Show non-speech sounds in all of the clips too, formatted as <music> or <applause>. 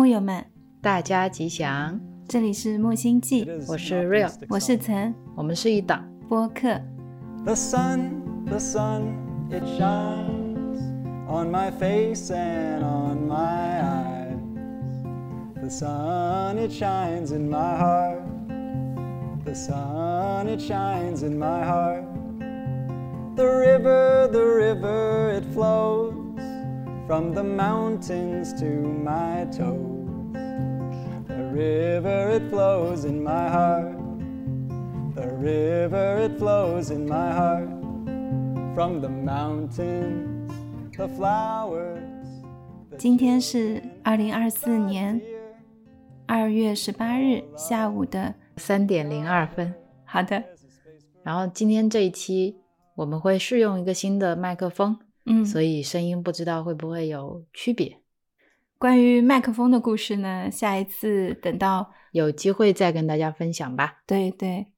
木友们，大家吉祥，这里是木星记，我是 Real，我是岑，我们是一档播客。The sun, the sun, it shines on my face and on my eyes. The sun, it shines in my heart. The sun, it shines in my heart. The river, the river, it flows from the mountains to my toes. The river, it flows in my heart. The river, it flows in my heart. From the mountains, the flowers. 今天是二零二四年二月十八日下午的。三点零二分。好的，然后今天这一期我们会试用一个新的麦克风，嗯，所以声音不知道会不会有区别，关于麦克风的故事呢，下一次等到有机会再跟大家分享吧。对对，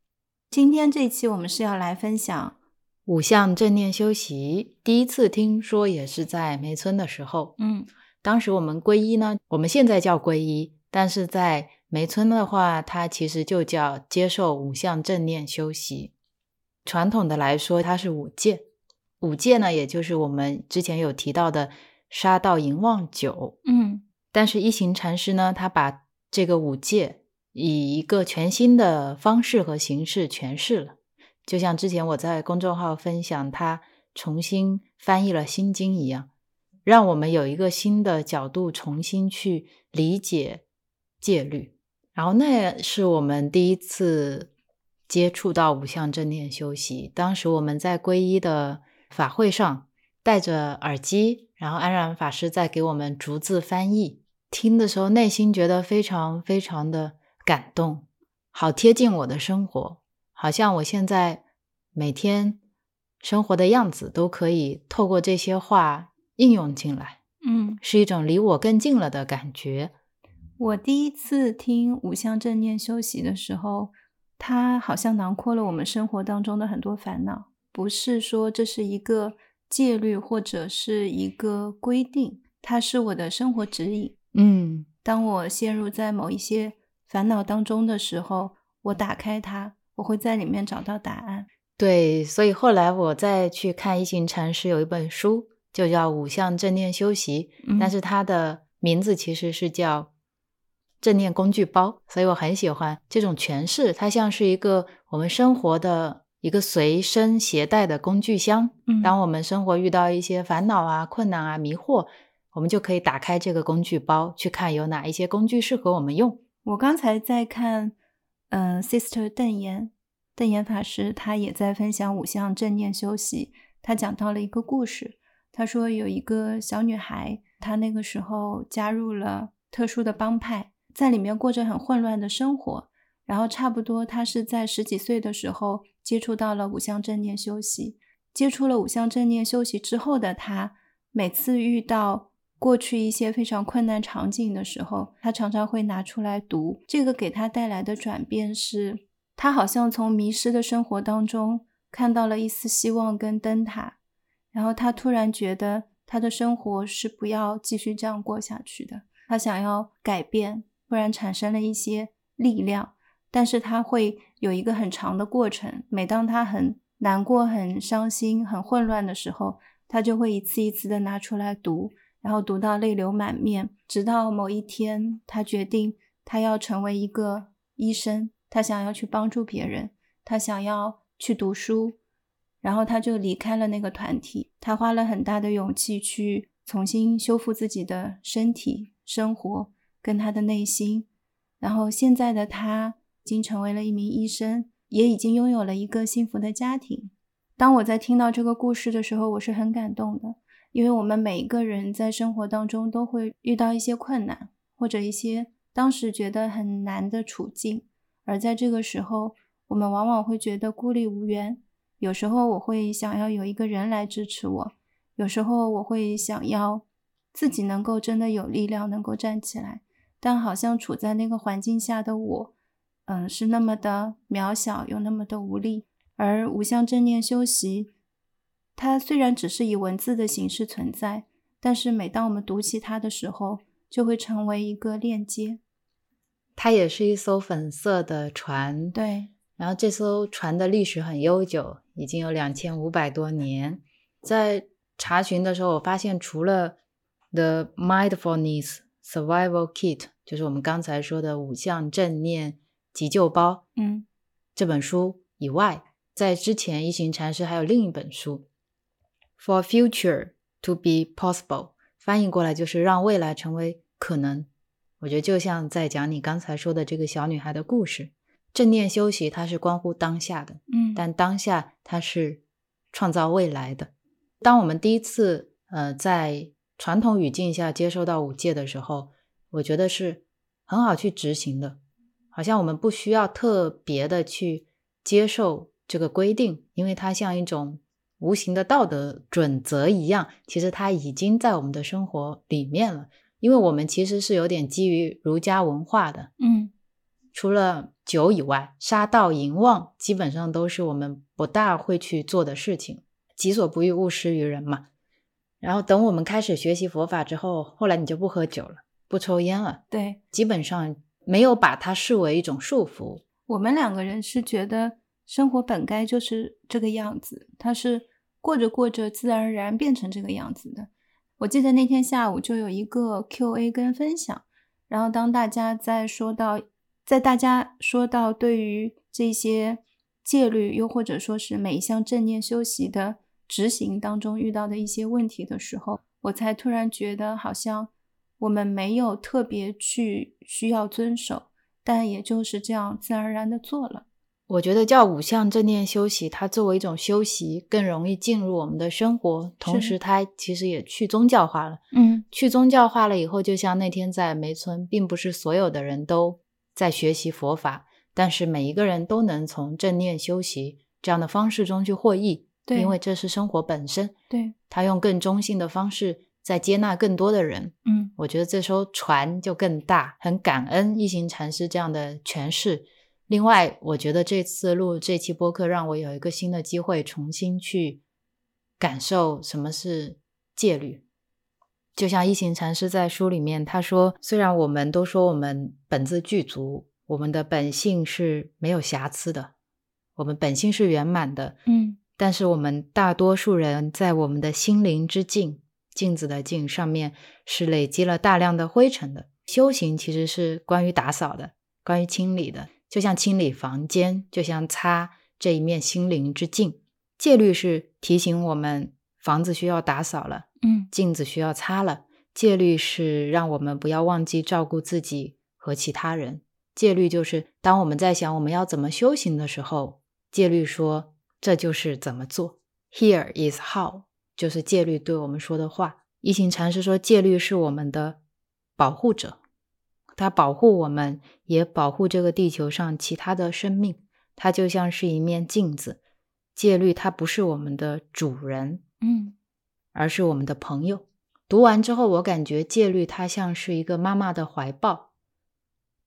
今天这一期我们是要来分享，五项正念修习，第一次听说也是在梅村的时候，嗯当时我们皈依呢，我们现在叫皈依，但是在梅村的话，它其实就叫接受五项正念修习。传统的来说，它是五戒。五戒呢，也就是我们之前有提到的杀盗淫妄酒。嗯但是一行禅师呢，他把这个五戒以一个全新的方式和形式诠释了。就像之前我在公众号分享他重新翻译了《心经》一样，让我们有一个新的角度重新去理解戒律。然后那也是我们第一次接触到五项正念修习。当时我们在皈依的法会上，戴着耳机，然后安然法师在给我们逐字翻译。听的时候，内心觉得非常非常的感动，好贴近我的生活，好像我现在每天生活的样子都可以透过这些话应用进来，嗯，是一种离我更近了的感觉。我第一次听五项正念修习的时候，它好像囊括了我们生活当中的很多烦恼，不是说这是一个戒律或者是一个规定，它是我的生活指引。嗯当我陷入在某一些烦恼当中的时候，我打开它，我会在里面找到答案。对，所以后来我再去看一行禅师有一本书，就叫《五项正念修习》，嗯但是它的名字其实是叫《正念工具包》，所以我很喜欢这种诠释，它像是一个我们生活的一个随身携带的工具箱。嗯当我们生活遇到一些烦恼啊、困难啊、迷惑，我们就可以打开这个工具包，去看有哪一些工具适合我们用。我刚才在看，嗯、s i s t e r 邓岩，邓岩法师他也在分享五项正念修习。他讲到了一个故事，他说有一个小女孩，她那个时候加入了特殊的帮派，在里面过着很混乱的生活。然后差不多他是在十几岁的时候接触到了五项正念修习，接触了五项正念修习之后的他，每次遇到过去一些非常困难场景的时候，他常常会拿出来读。这个给他带来的转变是，他好像从迷失的生活当中看到了一丝希望跟灯塔，然后他突然觉得他的生活是不要继续这样过下去的，他想要改变，突然产生了一些力量，但是他会有一个很长的过程。每当他很难过、很伤心、很混乱的时候，他就会一次一次的拿出来读。然后读到泪流满面，直到某一天，他决定他要成为一个医生，他想要去帮助别人，他想要去读书，然后他就离开了那个团体。他花了很大的勇气去重新修复自己的身体、生活跟他的内心。然后现在的他已经成为了一名医生，也已经拥有了一个幸福的家庭。当我在听到这个故事的时候，我是很感动的。因为我们每一个人在生活当中都会遇到一些困难，或者一些当时觉得很难的处境，而在这个时候，我们往往会觉得孤立无援。有时候我会想要有一个人来支持我，有时候我会想要自己能够真的有力量，能够站起来。但好像处在那个环境下的我，嗯，是那么的渺小，又那么的无力。而五项正念修习。它虽然只是以文字的形式存在，但是每当我们读起它的时候，就会成为一个链接。它也是一艘粉色的船，对，然后这艘船的历史很悠久，已经有两千五百多年。在查询的时候，我发现除了 The Mindfulness Survival Kit，就是我们刚才说的五项正念急救包，嗯这本书以外，在之前一行禅师还有另一本书《For Future to Be Possible》，翻译过来就是让未来成为可能。我觉得就像在讲你刚才说的这个小女孩的故事。正念休息它是关乎当下的，嗯，但当下它是创造未来的。当我们第一次呃在传统语境下接受到五戒的时候，我觉得是很好去执行的，好像我们不需要特别的去接受这个规定，因为它像一种无形的道德准则一样，其实它已经在我们的生活里面了。因为我们其实是有点基于儒家文化的，嗯除了酒以外，杀盗淫妄基本上都是我们不大会去做的事情。己所不欲，勿施于人嘛。然后等我们开始学习佛法之后，后来你就不喝酒了，不抽烟了，对，基本上没有把它视为一种束缚。我们两个人是觉得生活本该就是这个样子，它是过着过着自然而然变成这个样子的。我记得那天下午就有一个 Q&A 跟分享，然后当大家在说到，在大家说到对于这些戒律，又或者说是每一项正念修习的执行当中遇到的一些问题的时候，我才突然觉得好像我们没有特别去需要遵守，但也就是这样自然而然的做了。我觉得叫五项正念修习，它作为一种修习，更容易进入我们的生活，同时它其实也去宗教化了。嗯去宗教化了以后，就像那天在梅村，并不是所有的人都在学习佛法，但是每一个人都能从正念修习这样的方式中去获益，对因为这是生活本身。对，他用更中性的方式在接纳更多的人，嗯我觉得这艘船就更大，很感恩一行禅师这样的诠释。另外，我觉得这次录这期播客，让我有一个新的机会，重新去感受什么是戒律。就像一行禅师在书里面他说，虽然我们都说我们本自具足，我们的本性是没有瑕疵的，我们本性是圆满的，嗯但是我们大多数人在我们的心灵之镜，镜子的镜上面是累积了大量的灰尘的。修行其实是关于打扫的，关于清理的，就像清理房间，就像擦这一面心灵之镜。戒律是提醒我们房子需要打扫了，嗯镜子需要擦了。戒律是让我们不要忘记照顾自己和其他人。戒律就是当我们在想我们要怎么修行的时候，戒律说这就是怎么做。Here is how，就是戒律对我们说的话。一行禅师说，戒律是我们的保护者，它保护我们，也保护这个地球上其他的生命。它就像是一面镜子。戒律它不是我们的主人，嗯而是我们的朋友。读完之后，我感觉戒律它像是一个妈妈的怀抱，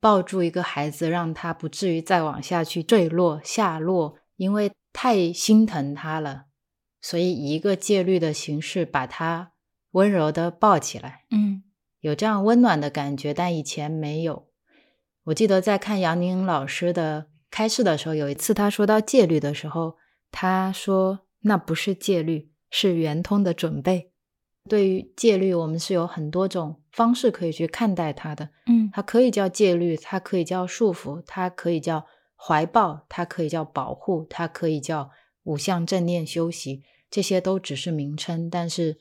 抱住一个孩子，让他不至于再往下去坠落下落，因为太心疼他了，所以以一个戒律的形式把它温柔的抱起来，嗯有这样温暖的感觉，但以前没有。我记得在看杨宁老师的开示的时候，有一次他说到戒律的时候，他说那不是戒律，是圆通的准备。对于戒律，我们是有很多种方式可以去看待它的。嗯它可以叫戒律，它可以叫束缚，它可以叫怀抱，它可以叫保护，它可以叫五项正念修习，这些都只是名称，但是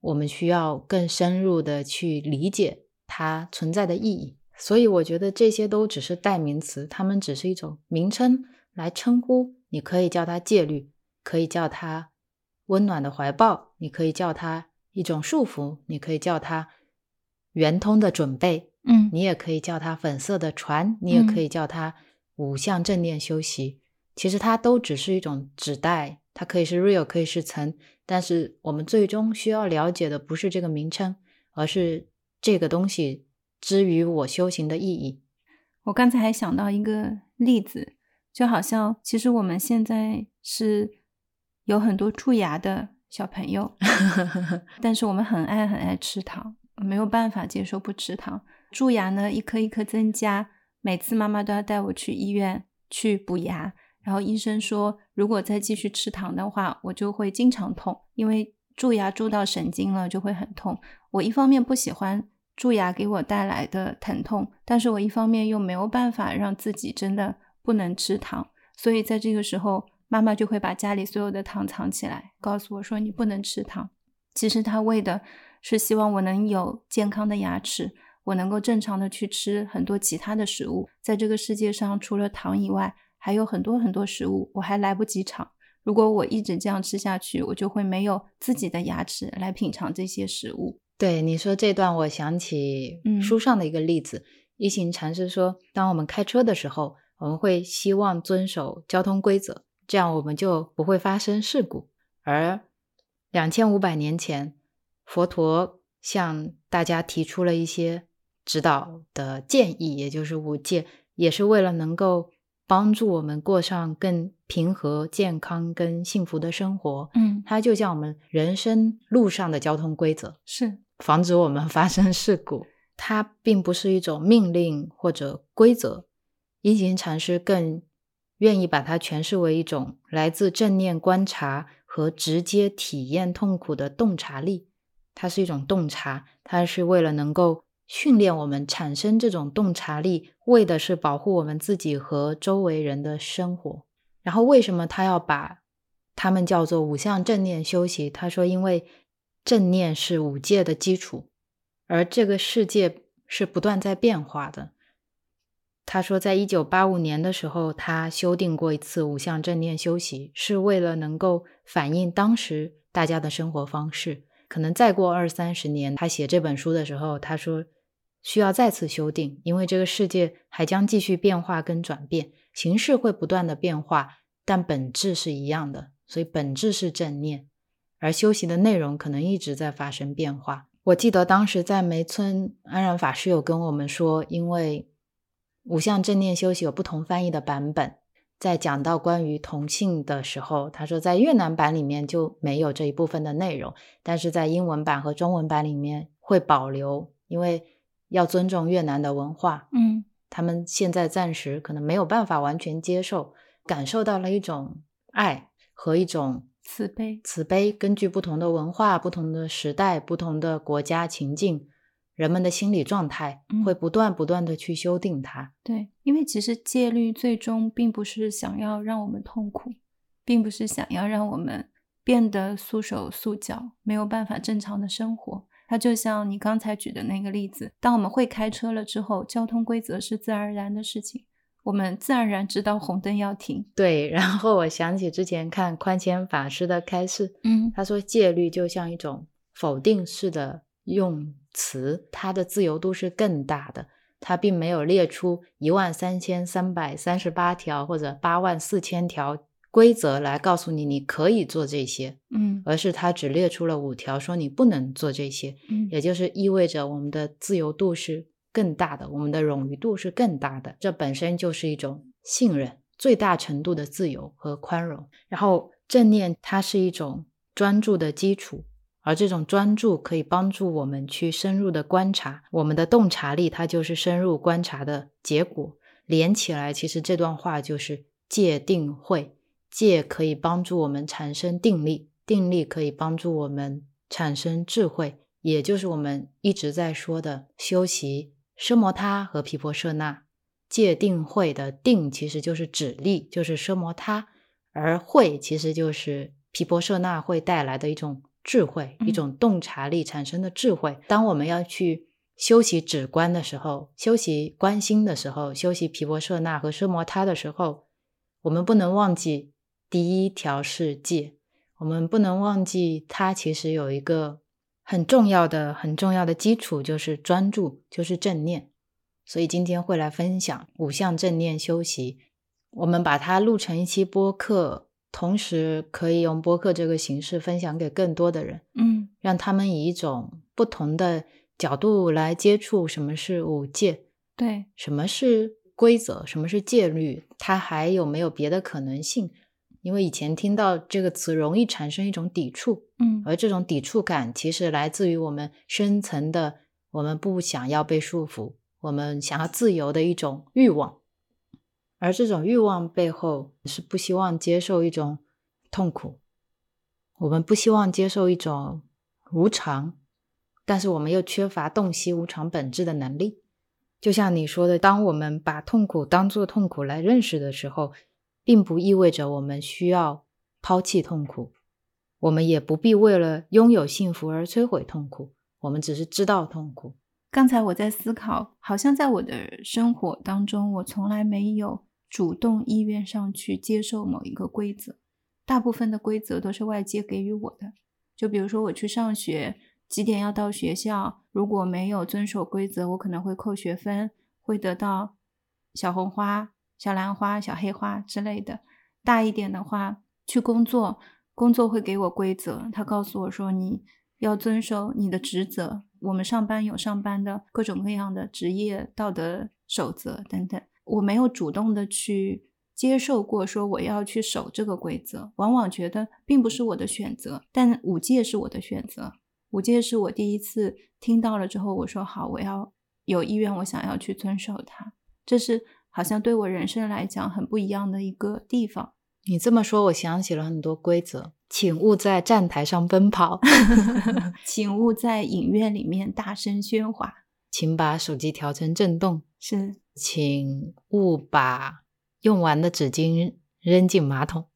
我们需要更深入的去理解它存在的意义。所以我觉得这些都只是代名词，它们只是一种名称来称呼。你可以叫它戒律，可以叫它温暖的怀抱，你可以叫它一种束缚，你可以叫它圆通的准备，嗯你也可以叫它粉色的船，你也可以叫它五项正念修习。其实它都只是一种指代，它可以是 real，可以是层，但是我们最终需要了解的不是这个名称，而是这个东西之于我修行的意义。我刚才还想到一个例子，就好像其实我们现在是有很多蛀牙的小朋友，<laughs> 但是我们很爱很爱吃糖。没有办法接受不吃糖。蛀牙呢，一颗一颗增加，每次妈妈都要带我去医院去补牙。然后医生说，如果再继续吃糖的话，我就会经常痛，因为蛀牙蛀到神经了就会很痛。我一方面不喜欢蛀牙给我带来的疼痛，但是我一方面又没有办法让自己真的不能吃糖，所以在这个时候，妈妈就会把家里所有的糖藏起来，告诉我说你不能吃糖。其实她为的是希望我能有健康的牙齿，我能够正常的去吃很多其他的食物。在这个世界上，除了糖以外，还有很多很多食物，我还来不及尝。如果我一直这样吃下去，我就会没有自己的牙齿来品尝这些食物。对你说这段，我想起书上的一个例子。一行禅师说，当我们开车的时候，我们会希望遵守交通规则，这样我们就不会发生事故。而两千五百年前，佛陀向大家提出了一些指导的建议，也就是五戒，也是为了能够。帮助我们过上更平和、健康、跟幸福的生活。嗯，它就像我们人生路上的交通规则，是防止我们 <laughs> 发生事故。它并不是一种命令或者规则。一行禅师更愿意把它诠释为一种来自正念观察和直接体验痛苦的洞察力。它是一种洞察，它是为了能够。训练我们产生这种洞察力，为的是保护我们自己和周围人的生活。然后，为什么他要把他们叫做五项正念修习？他说，因为正念是五戒的基础，而这个世界是不断在变化的。他说，在一九八五年的时候，他修订过一次五项正念修习，是为了能够反映当时大家的生活方式。可能再过二三十年，他写这本书的时候，他说。需要再次修订，因为这个世界还将继续变化跟转变，形式会不断的变化，但本质是一样的，所以本质是正念，而修习的内容可能一直在发生变化。我记得当时在梅村安然法师有跟我们说，因为五项正念修习有不同翻译的版本，在讲到关于同性的时候，他说在越南版里面就没有这一部分的内容，但是在英文版和中文版里面会保留，因为。要尊重越南的文化，嗯，他们现在暂时可能没有办法完全接受，感受到了一种爱和一种慈悲。慈悲根据不同的文化、不同的时代、不同的国家情境，人们的心理状态会不断不断的去修订它。对，因为其实戒律最终并不是想要让我们痛苦，并不是想要让我们变得束手束脚，没有办法正常的生活。它就像你刚才举的那个例子，当我们会开车了之后，交通规则是自然而然的事情，我们自然而然知道红灯要停。对，然后我想起之前看宽谦法师的开示，嗯，他说戒律就像一种否定式的用词，它的自由度是更大的，它并没有列出一万三千三百三十八条或者八万四千条。规则来告诉你你可以做这些，嗯，而是它只列出了五条，说你不能做这些，嗯，也就是意味着我们的自由度是更大的，我们的冗余度是更大的，这本身就是一种信任，最大程度的自由和宽容。然后正念它是一种专注的基础，而这种专注可以帮助我们去深入的观察，我们的洞察力它就是深入观察的结果。连起来，其实这段话就是戒定慧。戒可以帮助我们产生定力，定力可以帮助我们产生智慧，也就是我们一直在说的修习奢摩他和毗婆舍那。戒定慧的定其实就是指力，就是奢摩他，而慧其实就是毗婆舍那会带来的一种智慧，一种洞察力产生的智慧。当我们要去修习止观的时候，修习观心的时候，修习毗婆舍那和奢摩他的时候，我们不能忘记。第一条是戒，我们不能忘记，它其实有一个很重要的、很重要的基础，就是专注，就是正念。所以今天会来分享五项正念修习，我们把它录成一期播客，同时可以用播客这个形式分享给更多的人，嗯，让他们以一种不同的角度来接触什么是五戒，对，什么是规则，什么是戒律，它还有没有别的可能性？因为以前听到这个词容易产生一种抵触，嗯，而这种抵触感其实来自于我们深层的我们不想要被束缚，我们想要自由的一种欲望。而这种欲望背后是不希望接受一种痛苦，我们不希望接受一种无常，但是我们又缺乏洞悉无常本质的能力。就像你说的，当我们把痛苦当作痛苦来认识的时候，并不意味着我们需要抛弃痛苦，我们也不必为了拥有幸福而摧毁痛苦。我们只是知道痛苦。刚才我在思考，好像在我的生活当中，我从来没有主动意愿上去接受某一个规则，大部分的规则都是外界给予我的。就比如说我去上学。几点要到学校？如果没有遵守规则，我可能会扣学分，会得到小红花、小蓝花、小黑花之类的。大一点的话，去工作，工作会给我规则，他告诉我说你要遵守你的职责。我们上班有上班的各种各样的职业道德守则等等。我没有主动的去接受过说我要去守这个规则，往往觉得并不是我的选择，但五戒是我的选择。五戒是我第一次听到了之后，我说好，我要有意愿，我想要去遵守它。这是好像对我人生来讲很不一样的一个地方。你这么说，我想起了很多规则，请勿在站台上奔跑，<laughs> 请勿在影院里面大声喧哗，请把手机调成震动，是，请勿把用完的纸巾扔进马桶。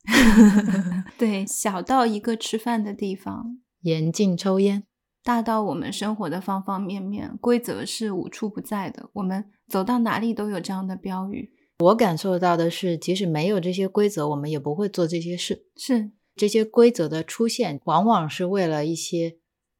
<laughs> 对，小到一个吃饭的地方，严禁抽烟。大到我们生活的方方面面，规则是无处不在的。我们走到哪里都有这样的标语。我感受到的是，即使没有这些规则，我们也不会做这些事。是这些规则的出现，往往是为了一些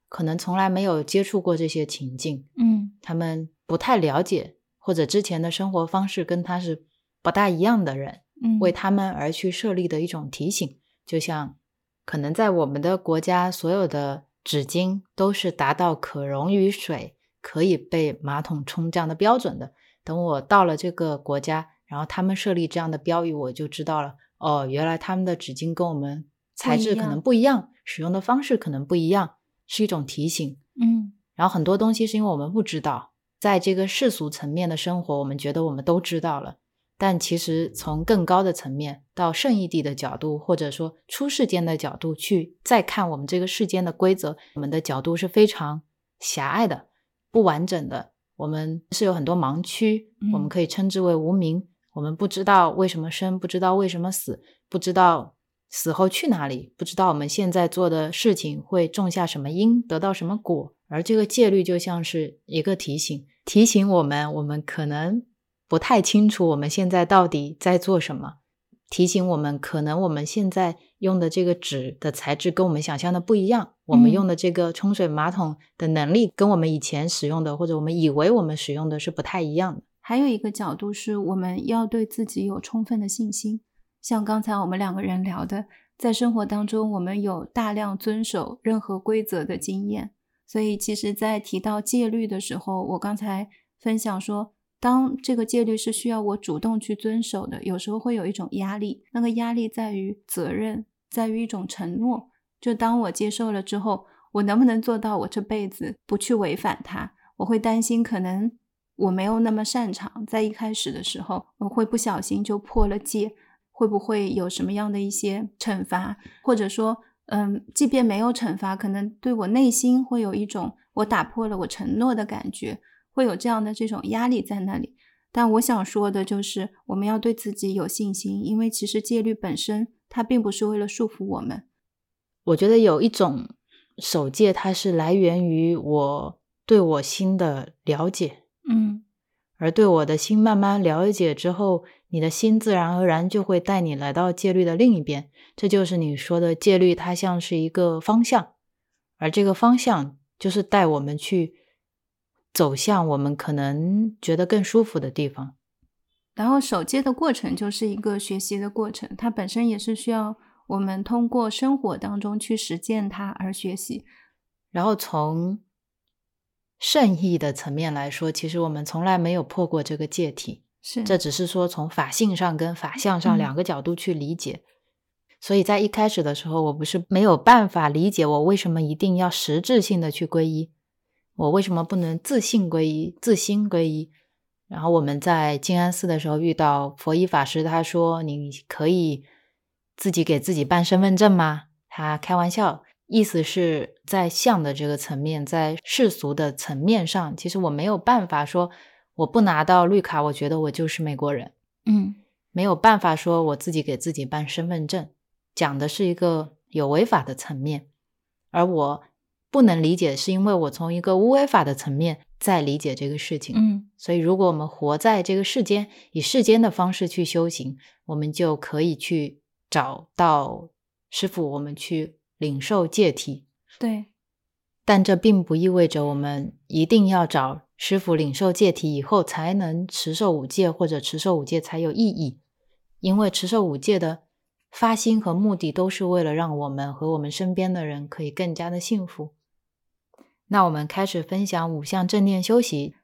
可能从来没有接触过这些情境，嗯，他们不太了解，或者之前的生活方式跟他是不大一样的人，嗯，为他们而去设立的一种提醒。就像可能在我们的国家，所有的。纸巾都是达到可溶于水、可以被马桶冲这样的标准的。等我到了这个国家，然后他们设立这样的标语，我就知道了。哦，原来他们的纸巾跟我们材质可能不一样，使用的方式可能不一样，是一种提醒。嗯，然后很多东西是因为我们不知道，在这个世俗层面的生活，我们觉得我们都知道了。但其实，从更高的层面，到圣义地的角度，或者说出世间的角度去再看我们这个世间的规则，我们的角度是非常狭隘的、不完整的。我们是有很多盲区，我们可以称之为无名。我们不知道为什么生，不知道为什么死，不知道死后去哪里，不知道我们现在做的事情会种下什么因，得到什么果。而这个戒律就像是一个提醒，提醒我们，我们可能。不太清楚我们现在到底在做什么，提醒我们，可能我们现在用的这个纸的材质跟我们想象的不一样，我们用的这个冲水马桶的能力跟我们以前使用的或者我们以为我们使用的是不太一样的。还有一个角度是，我们要对自己有充分的信心。像刚才我们两个人聊的，在生活当中我们有大量遵守任何规则的经验，所以其实，在提到戒律的时候，我刚才分享说。当这个戒律是需要我主动去遵守的，有时候会有一种压力。那个压力在于责任，在于一种承诺。就当我接受了之后，我能不能做到我这辈子不去违反它？我会担心，可能我没有那么擅长，在一开始的时候，我会不小心就破了戒，会不会有什么样的一些惩罚？或者说，嗯，即便没有惩罚，可能对我内心会有一种我打破了我承诺的感觉。会有这样的这种压力在那里，但我想说的就是，我们要对自己有信心，因为其实戒律本身它并不是为了束缚我们。我觉得有一种守戒，它是来源于我对我心的了解，嗯，而对我的心慢慢了解之后，你的心自然而然就会带你来到戒律的另一边。这就是你说的戒律，它像是一个方向，而这个方向就是带我们去。走向我们可能觉得更舒服的地方，然后守戒的过程就是一个学习的过程，它本身也是需要我们通过生活当中去实践它而学习。然后从圣意的层面来说，其实我们从来没有破过这个戒体，是这只是说从法性上跟法相上两个角度去理解。所以在一开始的时候，我不是没有办法理解我为什么一定要实质性的去皈依。我为什么不能自信皈依、自心皈依？然后我们在静安寺的时候遇到佛一法师，他说：“你可以自己给自己办身份证吗？”他开玩笑，意思是在相的这个层面，在世俗的层面上，其实我没有办法说，我不拿到绿卡，我觉得我就是美国人。嗯没有办法说我自己给自己办身份证，讲的是一个有违法的层面，而我不能理解，是因为我从一个无违法的层面在理解这个事情。嗯所以，如果我们活在这个世间，以世间的方式去修行，我们就可以去找到师傅，我们去领受戒体。对，但这并不意味着我们一定要找师傅领受戒体以后才能持受五戒，或者持受五戒才有意义。因为持受五戒的发心和目的都是为了让我们和我们身边的人可以更加的幸福。那我们开始分享五项正念修习，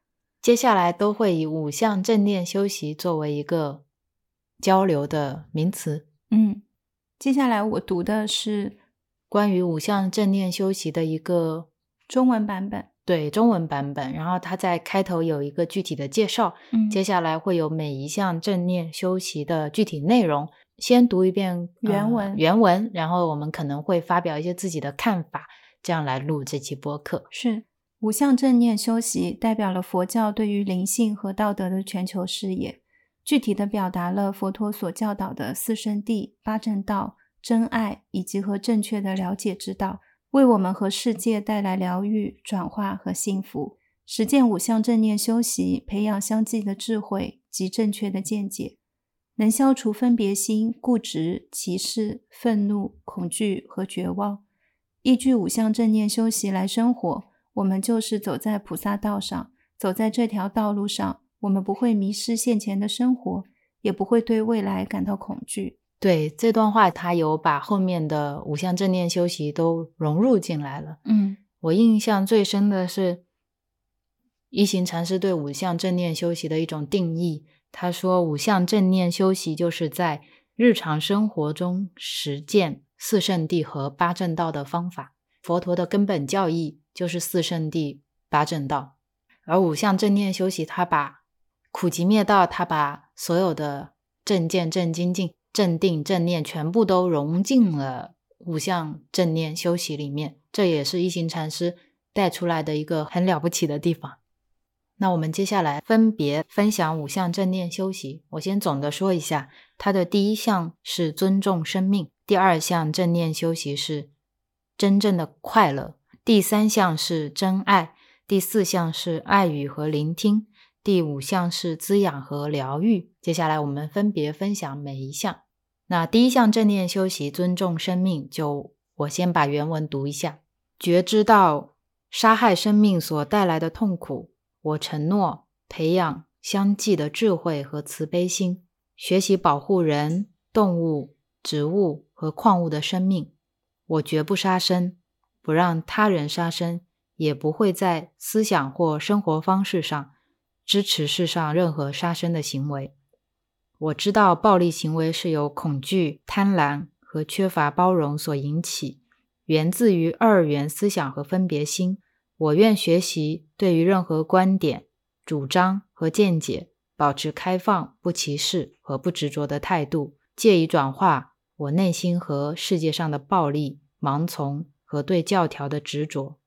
接下来都会以五项正念修习作为一个交流的名词。嗯，接下来我读的是关于五项正念修习的一个中文版本。对中文版本，然后它在开头有一个具体的介绍，嗯，接下来会有每一项正念修习的具体内容。先读一遍原文呃原文，然后我们可能会发表一些自己的看法，这样来录这期播客。是五项正念修习代表了佛教对于灵性和道德的全球视野，具体的表达了佛陀所教导的四圣谛、八正道、真爱以及和正确的了解之道，为我们和世界带来疗愈、转化和幸福。实践五项正念修习，培养相继的智慧及正确的见解，能消除分别心、固执、歧视、愤怒、恐惧和绝望。依据五项正念修习来生活，我们就是走在菩萨道上。走在这条道路上，我们不会迷失现前的生活，也不会对未来感到恐惧。对这段话，他有把后面的五项正念修习都融入进来了。嗯我印象最深的是一行禅师对五项正念修习的一种定义。他说，五项正念修习就是在日常生活中实践四圣谛和八正道的方法。佛陀的根本教义就是四圣谛、八正道，而五项正念修习，他把苦集灭道，他把所有的正见、正精进、正定、正念全部都融进了五项正念修习里面。这也是一行禅师带出来的一个很了不起的地方。那我们接下来分别分享五项正念修习。我先总的说一下，它的第一项是尊重生命，第二项正念修习是真正的快乐，第三项是真爱，第四项是爱语和聆听，第五项是滋养和疗愈。接下来我们分别分享每一项。那第一项正念修习尊重生命，就我先把原文读一下。觉知到杀害生命所带来的痛苦，我承诺培养相继的智慧和慈悲心，学习保护人、动物、植物和矿物的生命。我绝不杀生，不让他人杀生，也不会在思想或生活方式上支持世上任何杀生的行为。我知道暴力行为是由恐惧、贪婪和缺乏包容所引起。源自于二元思想和分别心。我愿学习对于任何观点、主张和见解保持开放、不歧视和不执着的态度，借以转化我内心和世界上的暴力、盲从和对教条的执着。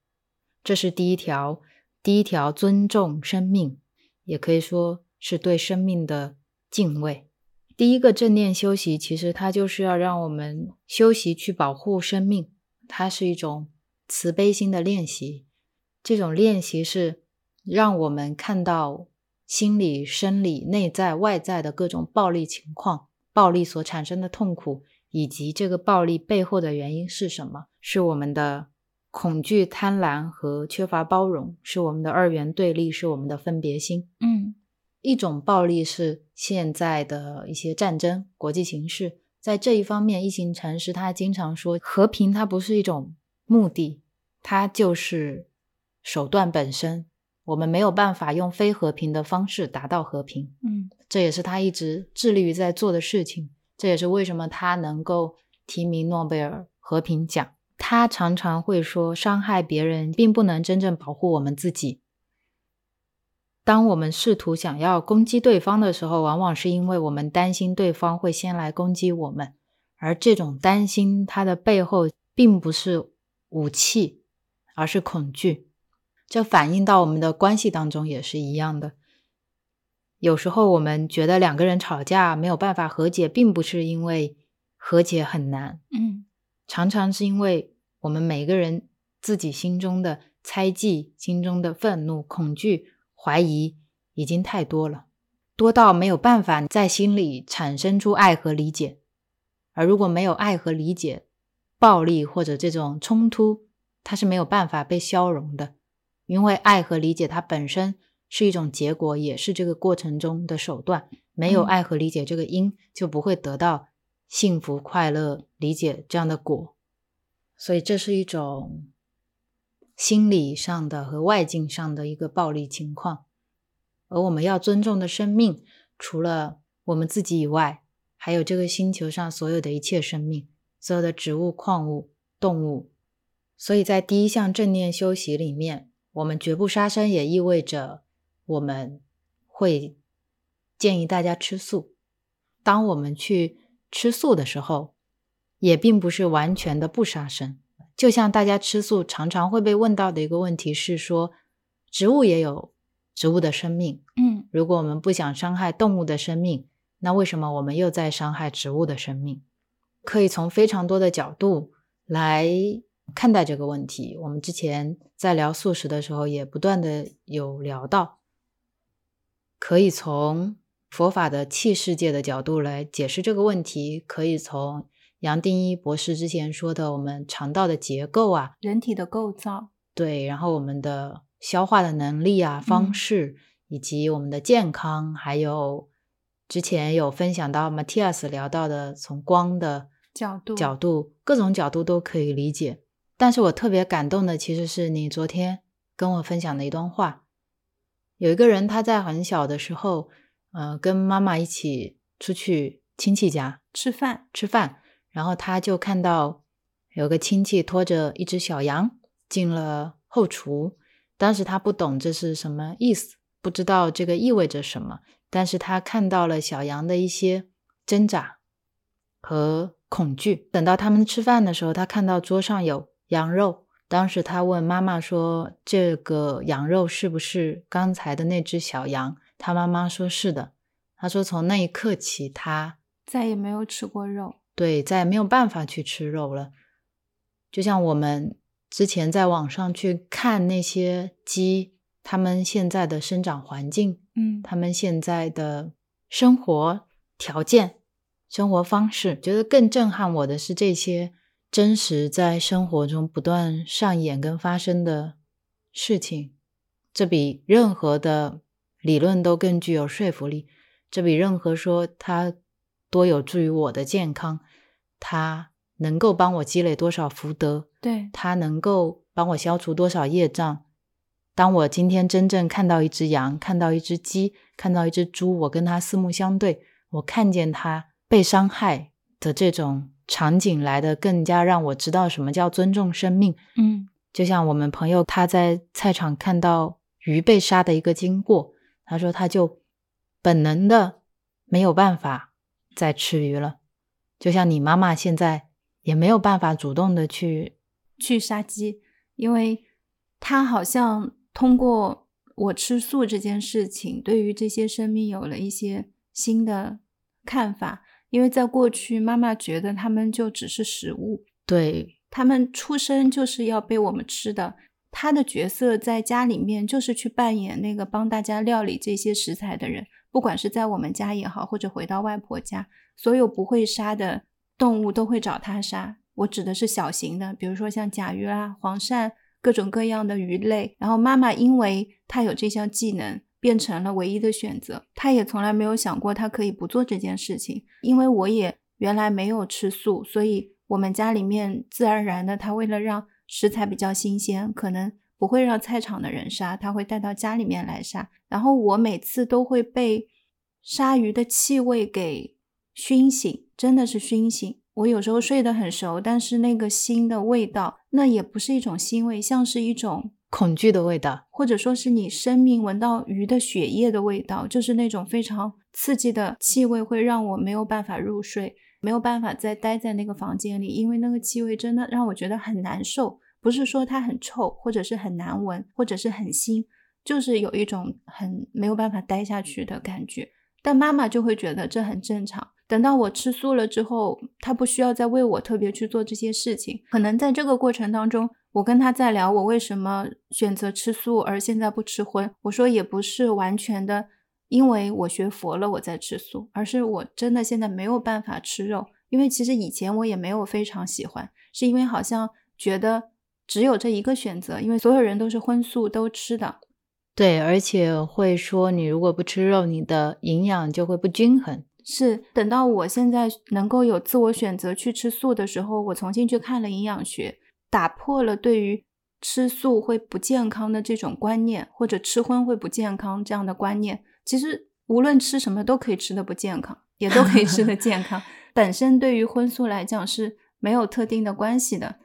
这是第一条，第一条尊重生命，也可以说是对生命的敬畏。第一个正念修习，其实它就是要让我们修习去保护生命。它是一种慈悲心的练习，这种练习是让我们看到心理、生理、内在、外在的各种暴力情况，暴力所产生的痛苦，以及这个暴力背后的原因是什么？是我们的恐惧、贪婪和缺乏包容，是我们的二元对立，是我们的分别心。嗯一种暴力是现在的一些战争、国际形势。在这一方面，一行禅师他经常说，和平它不是一种目的，它就是手段本身。我们没有办法用非和平的方式达到和平，嗯这也是他一直致力于在做的事情。这也是为什么他能够提名诺贝尔和平奖。他常常会说，伤害别人并不能真正保护我们自己。当我们试图想要攻击对方的时候，往往是因为我们担心对方会先来攻击我们，而这种担心它的背后并不是武器，而是恐惧。这反映到我们的关系当中也是一样的。有时候我们觉得两个人吵架没有办法和解，并不是因为和解很难，嗯，常常是因为我们每个人自己心中的猜忌、心中的愤怒、恐惧、怀疑已经太多了，多到没有办法在心里产生出爱和理解。而如果没有爱和理解，暴力或者这种冲突，它是没有办法被消融的，因为爱和理解它本身。是一种结果，也是这个过程中的手段。没有爱和理解这个因，就不会得到幸福、快乐、理解这样的果。所以，这是一种心理上的和外境上的一个暴力情况。而我们要尊重的生命，除了我们自己以外，还有这个星球上所有的一切生命，所有的植物、矿物、动物。所以在第一项正念修习里面，我们绝不杀生，也意味着。我们会建议大家吃素。当我们去吃素的时候，也并不是完全的不杀生。就像大家吃素常常会被问到的一个问题是说，植物也有植物的生命。嗯，如果我们不想伤害动物的生命，那为什么我们又在伤害植物的生命？可以从非常多的角度来看待这个问题。我们之前在聊素食的时候，也不断的有聊到。可以从佛法的气世界的角度来解释这个问题，可以从杨定一博士之前说的我们肠道的结构啊，人体的构造，对，然后我们的消化的能力啊方式，以及我们的健康，还有之前有分享到 Matias 聊到的从光的角度角度，各种角度都可以理解。但是我特别感动的其实是你昨天跟我分享的一段话。有一个人，他在很小的时候，呃，跟妈妈一起出去亲戚家吃饭，吃饭，然后他就看到有个亲戚拖着一只小羊进了后厨。当时他不懂这是什么意思，不知道这个意味着什么，但是他看到了小羊的一些挣扎和恐惧。等到他们吃饭的时候，他看到桌上有羊肉。当时他问妈妈说：“这个羊肉是不是刚才的那只小羊？”他妈妈说：“是的。”他说：“从那一刻起，他再也没有吃过肉，对，再也没有办法去吃肉了。就像我们之前在网上去看那些鸡，他们现在的生长环境，嗯，他们现在的生活条件、生活方式，觉得更震撼我的是这些。真实在生活中不断上演跟发生的事情，这比任何的理论都更具有说服力。这比任何说它多有助于我的健康，它能够帮我积累多少福德，对它能够帮我消除多少业障。当我今天真正看到一只羊，看到一只鸡，看到一只猪，我跟它四目相对，我看见它被伤害的这种。场景来的更加让我知道什么叫尊重生命。嗯，就像我们朋友他在菜场看到鱼被杀的一个经过，他说他就本能的没有办法再吃鱼了。就像你妈妈现在也没有办法主动的去去杀鸡，因为他好像通过我吃素这件事情，对于这些生命有了一些新的看法。因为在过去，妈妈觉得他们就只是食物，对他们出生就是要被我们吃的。他的角色在家里面就是去扮演那个帮大家料理这些食材的人，不管是在我们家也好，或者回到外婆家，所有不会杀的动物都会找他杀。我指的是小型的，比如说像甲鱼啦、黄鳝，各种各样的鱼类。然后妈妈因为她有这项技能。变成了唯一的选择。他也从来没有想过他可以不做这件事情，因为我也原来没有吃素，所以我们家里面自然而然的，他为了让食材比较新鲜，可能不会让菜场的人杀，他会带到家里面来杀。然后我每次都会被鲨鱼的气味给熏醒，真的是熏醒。我有时候睡得很熟，但是那个腥的味道，那也不是一种腥味，像是一种恐惧的味道，或者说是你生命闻到鱼的血液的味道，就是那种非常刺激的气味，会让我没有办法入睡，没有办法再待在那个房间里，因为那个气味真的让我觉得很难受。不是说它很臭，或者是很难闻，或者是很腥，就是有一种很没有办法待下去的感觉。但妈妈就会觉得这很正常。等到我吃素了之后，她不需要再为我特别去做这些事情。可能在这个过程当中，我跟他在聊我为什么选择吃素，而现在不吃荤。我说也不是完全的，因为我学佛了我在吃素，而是我真的现在没有办法吃肉。因为其实以前我也没有非常喜欢，是因为好像觉得只有这一个选择，因为所有人都是荤素都吃的。对，而且会说你如果不吃肉，你的营养就会不均衡。是等到我现在能够有自我选择去吃素的时候，我重新去看了营养学，打破了对于吃素会不健康的这种观念，或者吃荤会不健康这样的观念。其实无论吃什么都可以吃的不健康，也都可以吃的健康。<laughs> 本身对于荤素来讲是没有特定的关系的。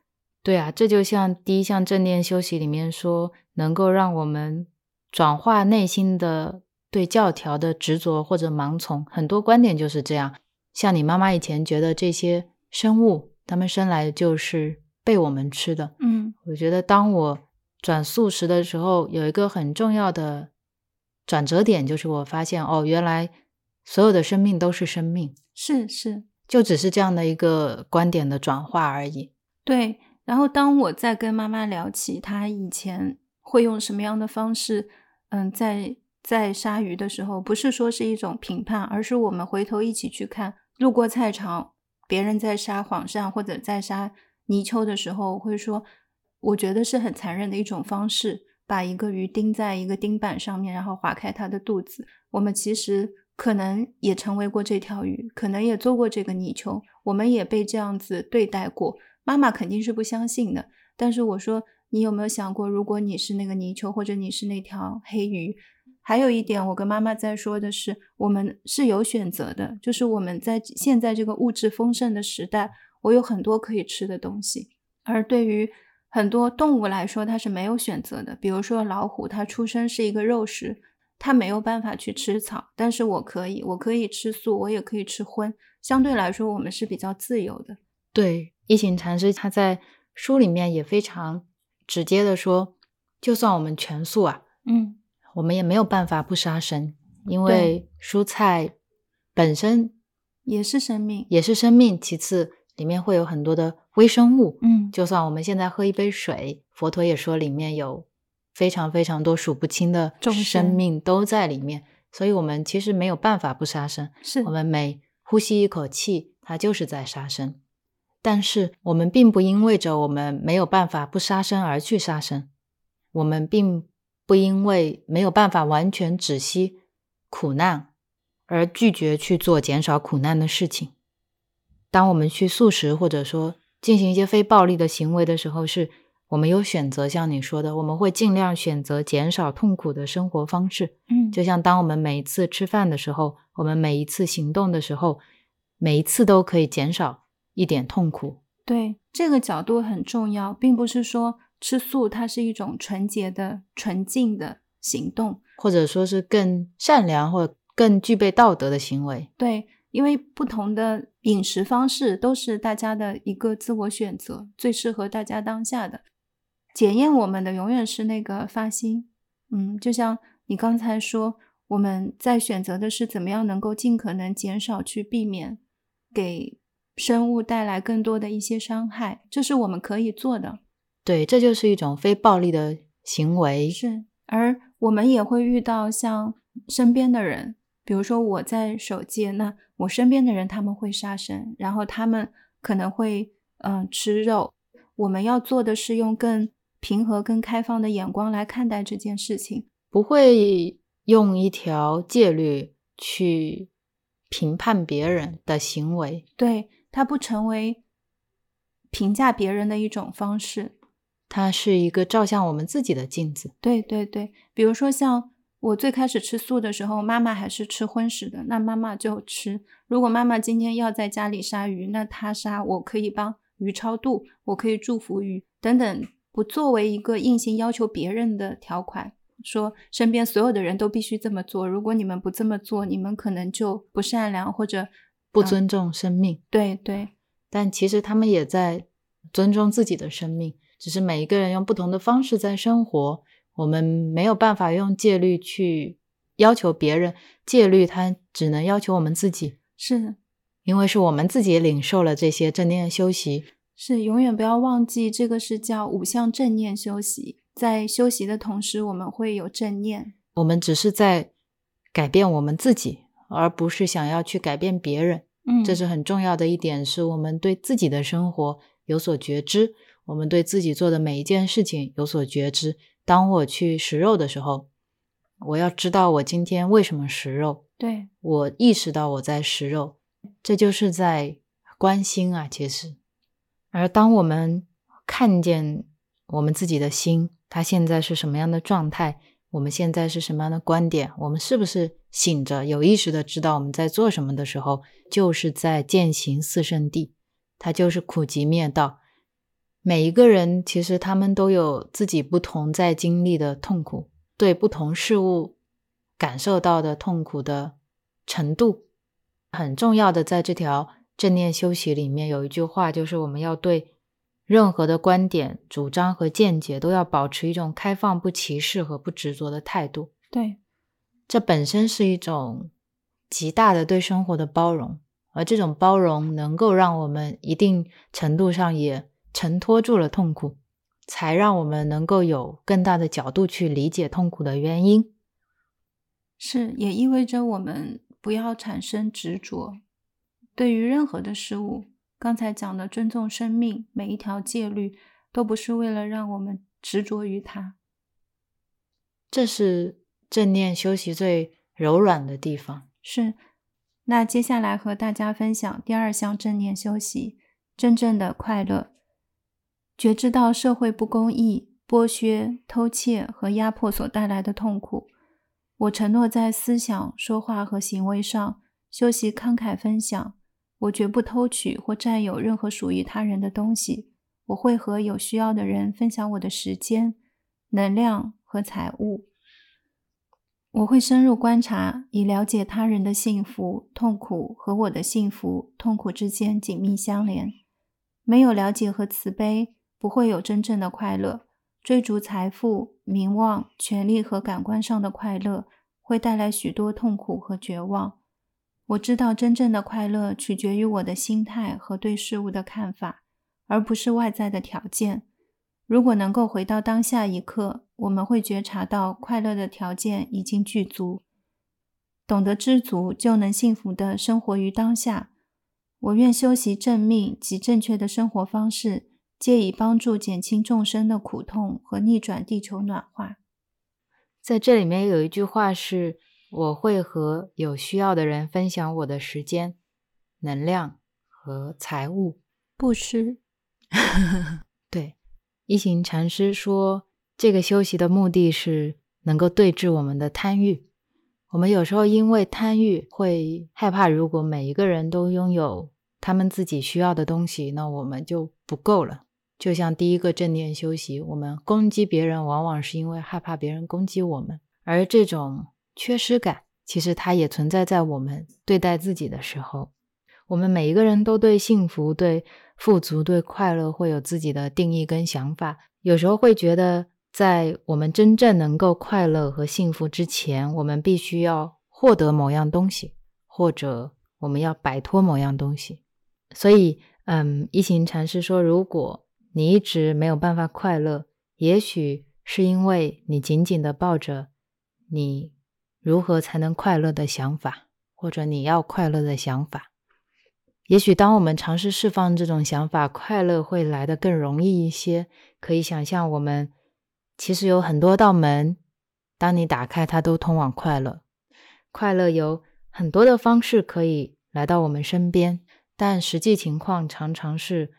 对啊，这就像第一项正念休息里面说，能够让我们。转化内心的对教条的执着或者盲从，很多观点就是这样。像你妈妈以前觉得这些生物，他们生来就是被我们吃的。嗯，我觉得当我转素食的时候，有一个很重要的转折点，就是我发现哦，原来所有的生命都是生命，是是，就只是这样的一个观点的转化而已。对。然后当我在跟妈妈聊起她以前会用什么样的方式。嗯，在在杀鱼的时候，不是说是一种评判，而是我们回头一起去看，路过菜场，别人在杀黄鳝或者在杀泥鳅的时候，会说，我觉得是很残忍的一种方式，把一个鱼钉在一个钉板上面，然后划开它的肚子。我们其实可能也成为过这条鱼，可能也做过这个泥鳅，我们也被这样子对待过。妈妈肯定是不相信的，但是我说。你有没有想过，如果你是那个泥鳅，或者你是那条黑鱼？还有一点，我跟妈妈在说的是，我们是有选择的，就是我们在现在这个物质丰盛的时代，我有很多可以吃的东西。而对于很多动物来说，它是没有选择的。比如说老虎，它出生是一个肉食，它没有办法去吃草，但是我可以，我可以吃素，我也可以吃荤。相对来说，我们是比较自由的。对，一行禅师他在书里面也非常。直接的说，就算我们全素啊，嗯，我们也没有办法不杀生，因为蔬菜本身也是生命，也是生命。其次，里面会有很多的微生物，嗯，就算我们现在喝一杯水，佛陀也说里面有非常非常多数不清的生命都在里面，所以我们其实没有办法不杀生。是我们每呼吸一口气，它就是在杀生。但是我们并不因为着我们没有办法不杀生而去杀生，我们并不因为没有办法完全止息苦难而拒绝去做减少苦难的事情。当我们去素食或者说进行一些非暴力的行为的时候，是我们有选择。像你说的，我们会尽量选择减少痛苦的生活方式。嗯，就像当我们每一次吃饭的时候，我们每一次行动的时候，每一次都可以减少。一点痛苦，对这个角度很重要，并不是说吃素它是一种纯洁的、纯净的行动，或者说是更善良或更具备道德的行为。对，因为不同的饮食方式都是大家的一个自我选择，最适合大家当下的。检验我们的永远是那个发心。嗯，就像你刚才说，我们在选择的是怎么样能够尽可能减少去避免给。生物带来更多的一些伤害，这是我们可以做的。对，这就是一种非暴力的行为。是，而我们也会遇到像身边的人，比如说我在守戒，那我身边的人他们会杀生，然后他们可能会嗯吃肉。我们要做的是用更平和、更开放的眼光来看待这件事情，不会用一条戒律去评判别人的行为。对。它不成为评价别人的一种方式，它是一个照向我们自己的镜子。对对对，比如说像我最开始吃素的时候，妈妈还是吃荤食的，那妈妈就吃。如果妈妈今天要在家里杀鱼，那她杀，我可以帮鱼超度，我可以祝福鱼等等，不作为一个硬性要求别人的条款，说身边所有的人都必须这么做。如果你们不这么做，你们可能就不善良或者不尊重生命。对对，但其实他们也在尊重自己的生命，只是每一个人用不同的方式在生活。我们没有办法用戒律去要求别人，戒律它只能要求我们自己，是因为是我们自己领受了这些正念修习。是永远不要忘记，这个是叫五项正念修习。在修习的同时，我们会有正念。我们只是在改变我们自己，而不是想要去改变别人。嗯，这是很重要的一点，是我们对自己的生活有所觉知，我们对自己做的每一件事情有所觉知。当我去食肉的时候，我要知道我今天为什么食肉。对我意识到我在食肉，这就是在关心啊。其实，而当我们看见我们自己的心，它现在是什么样的状态，我们现在是什么样的观点，我们是不是醒着、有意识的知道我们在做什么的时候，就是在践行四圣谛，它就是苦集灭道。每一个人其实他们都有自己不同在经历的痛苦，对不同事物感受到的痛苦的程度很重要的。在这条正念修习里面，有一句话就是我们要对任何的观点、主张和见解都要保持一种开放、不歧视和不执着的态度。对，这本身是一种极大的对生活的包容，而这种包容能够让我们一定程度上也。承托住了痛苦，才让我们能够有更大的角度去理解痛苦的原因。是，也意味着我们不要产生执着。对于任何的事物，刚才讲的尊重生命，每一条戒律都不是为了让我们执着于它。这是正念修习最柔软的地方。是。那接下来和大家分享第二项正念修习：真正的快乐。觉知到社会不公义、剥削、偷窃和压迫所带来的痛苦，我承诺在思想、说话和行为上修习慷慨分享。我绝不偷取或占有任何属于他人的东西。我会和有需要的人分享我的时间、能量和财物。我会深入观察，以了解他人的幸福、痛苦和我的幸福、痛苦之间紧密相连。没有了解和慈悲。不会有真正的快乐。追逐财富、名望、权力和感官上的快乐，会带来许多痛苦和绝望。我知道，真正的快乐取决于我的心态和对事物的看法，而不是外在的条件。如果能够回到当下一刻，我们会觉察到快乐的条件已经具足。懂得知足，就能幸福的生活于当下。我愿修习正命及正确的生活方式。借以帮助减轻众生的苦痛和逆转地球暖化。在这里面有一句话是：“我会和有需要的人分享我的时间、能量和财物。”布施。<laughs> 对，一行禅师说，这个修习的目的是能够对治我们的贪欲。我们有时候因为贪欲会害怕，如果每一个人都拥有他们自己需要的东西，那我们就不够了。就像第一个正念修习，我们攻击别人，往往是因为害怕别人攻击我们，而这种缺失感，其实它也存在在我们对待自己的时候。我们每一个人都对幸福、对富足、对快乐会有自己的定义跟想法，有时候会觉得，在我们真正能够快乐和幸福之前，我们必须要获得某样东西，或者我们要摆脱某样东西。所以，嗯，一行禅师说，如果你一直没有办法快乐，也许是因为你紧紧的抱着你如何才能快乐的想法，或者你要快乐的想法。也许当我们尝试释放这种想法，快乐会来得更容易一些。可以想象，我们其实有很多道门，当你打开它，都通往快乐。快乐有很多的方式可以来到我们身边，但实际情况常常是。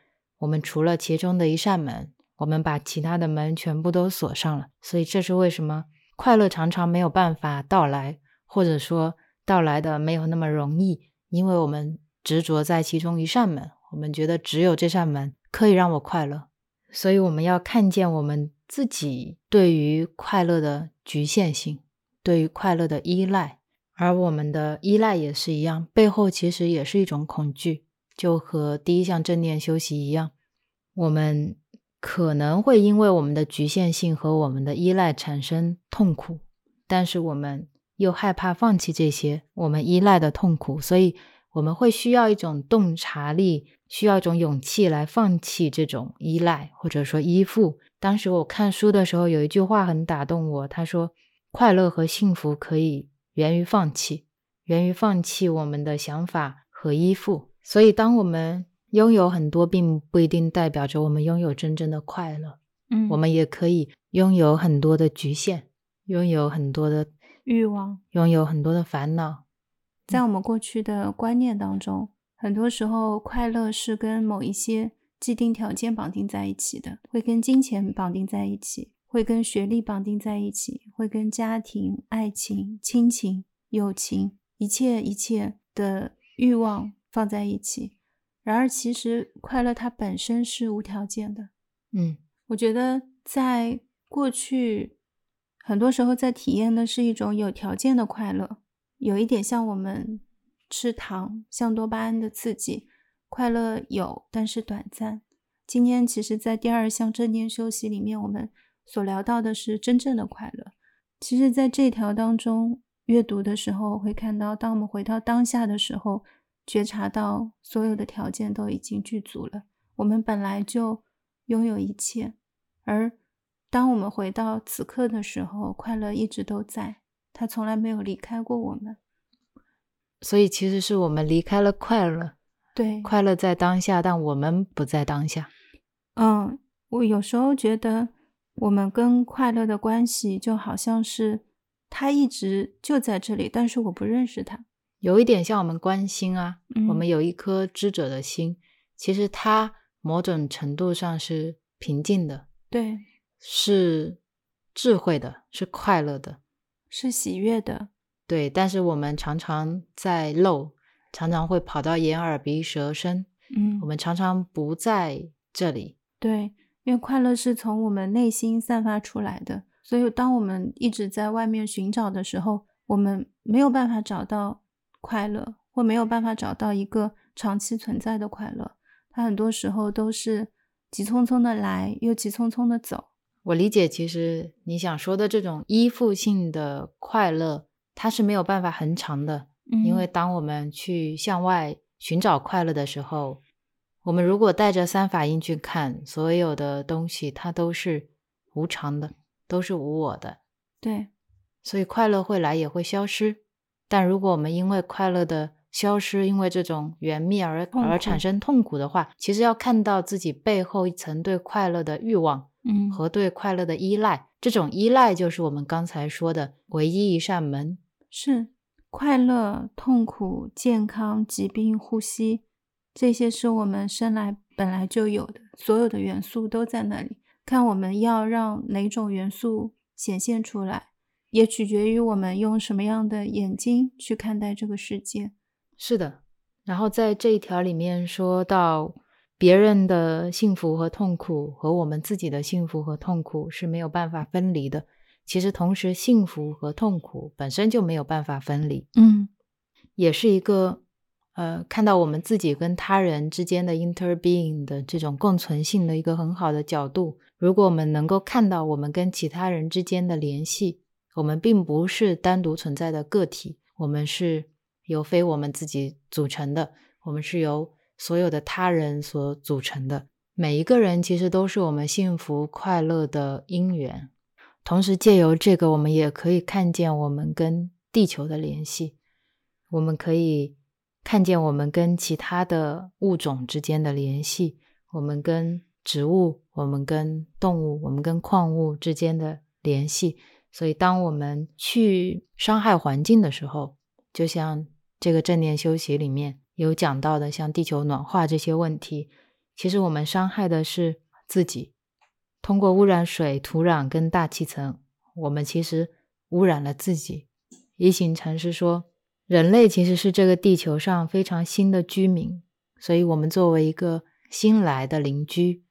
我们除了其中的一扇门，我们把其他的门全部都锁上了。所以这是为什么快乐常常没有办法到来，或者说到来的没有那么容易，因为我们执着在其中一扇门，我们觉得只有这扇门可以让我快乐，所以我们要看见我们自己对于快乐的局限性，对于快乐的依赖，而我们的依赖也是一样，背后其实也是一种恐惧，就和第一项正念休息一样，我们。可能会因为我们的局限性和我们的依赖产生痛苦，但是我们又害怕放弃这些我们依赖的痛苦，所以我们会需要一种洞察力，需要一种勇气来放弃这种依赖或者说依附。当时我看书的时候，有一句话很打动我，他说：“快乐和幸福可以源于放弃，源于放弃我们的想法和依附。”所以，当我们拥有很多，并不一定代表着我们拥有真正的快乐。嗯，我们也可以拥有很多的局限，拥有很多的欲望，拥有很多的烦恼。在我们过去的观念当中，很多时候快乐是跟某一些既定条件绑定在一起的，会跟金钱绑定在一起，会跟学历绑定在一起，会跟家庭、爱情、亲情、友情，一切一切的欲望放在一起。然而，其实快乐它本身是无条件的。嗯，我觉得在过去，很多时候在体验的是一种有条件的快乐，有一点像我们吃糖，像多巴胺的刺激，快乐有，但是短暂。今天，其实，在第二项正念休息里面，我们所聊到的是真正的快乐。其实，在这条当中阅读的时候，会看到，当我们回到当下的时候。觉察到所有的条件都已经具足了，我们本来就拥有一切。而当我们回到此刻的时候，快乐一直都在，它从来没有离开过我们。所以，其实是我们离开了快乐。对，快乐在当下，但我们不在当下。嗯，我有时候觉得，我们跟快乐的关系就好像是他一直就在这里，但是我不认识他。有一点像我们关心啊，我们有一颗知者的心，其实它某种程度上是平静的，对，是智慧的，是快乐的，是喜悦的，对。但是我们常常在漏，常常会跑到眼耳鼻舌身，嗯，我们常常不在这里，对，因为快乐是从我们内心散发出来的，所以当我们一直在外面寻找的时候，我们没有办法找到。快乐或没有办法找到一个长期存在的快乐，它很多时候都是急匆匆的来，又急匆匆的走。我理解，其实你想说的这种依附性的快乐，它是没有办法恒长的。因为当我们去向外寻找快乐的时候，我们如果带着三法印去看所有的东西，它都是无常的，都是无我的。对，所以快乐会来，也会消失。但如果我们因为快乐的消失，因为这种缘灭而而产生痛苦的话，其实要看到自己背后一层对快乐的欲望，嗯，和对快乐的依赖。这种依赖就是我们刚才说的唯一一扇门，是快乐、痛苦、健康、疾病、呼吸，这些是我们生来本来就有的，所有的元素都在那里。看我们要让哪种元素显现出来。也取决于我们用什么样的眼睛去看待这个世界。是的，然后在这一条里面说到，别人的幸福和痛苦和我们自己的幸福和痛苦是没有办法分离的。其实，同时幸福和痛苦本身就没有办法分离。嗯，也是一个呃，看到我们自己跟他人之间的 interbeing 的这种共存性的一个很好的角度。如果我们能够看到我们跟其他人之间的联系。我们并不是单独存在的个体，我们是由非我们自己组成的，我们是由所有的他人所组成的。每一个人其实都是我们幸福快乐的因缘。同时，借由这个，我们也可以看见我们跟地球的联系，我们可以看见我们跟其他的物种之间的联系，我们跟植物、我们跟动物、我们跟矿物之间的联系。所以，当我们去伤害环境的时候，就像这个正念休息里面有讲到的，像地球暖化这些问题，其实我们伤害的是自己。通过污染水、土壤跟大气层，我们其实污染了自己。一行禅师说，人类其实是这个地球上非常新的居民，所以我们作为一个新来的邻居，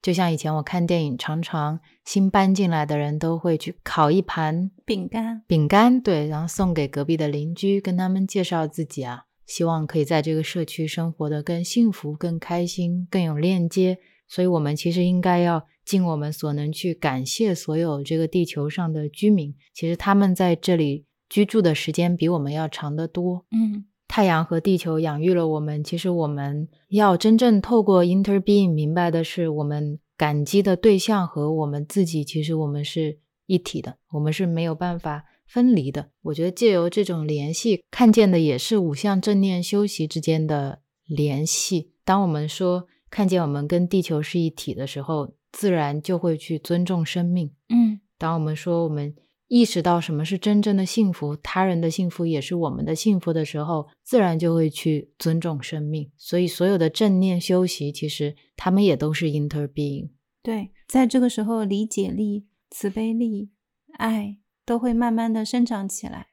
就像以前我看电影，常常新搬进来的人都会去烤一盘饼干，饼干，对，然后送给隔壁的邻居，跟他们介绍自己啊，希望可以在这个社区生活的更幸福、更开心、更有链接。所以，我们其实应该要尽我们所能去感谢所有这个地球上的居民。其实他们在这里居住的时间比我们要长得多。嗯，太阳和地球养育了我们。其实我们要真正透过 interbeing 明白的是，我们感激的对象和我们自己，其实我们是一体的，我们是没有办法分离的。我觉得借由这种联系，看见的也是五项正念修习之间的联系。当我们说。看见我们跟地球是一体的时候，自然就会去尊重生命。嗯，当我们说我们意识到什么是真正的幸福，他人的幸福也是我们的幸福的时候，自然就会去尊重生命。所以，所有的正念修习，其实他们也都是 interbeing。对，在这个时候，理解力、慈悲力、爱都会慢慢的生长起来。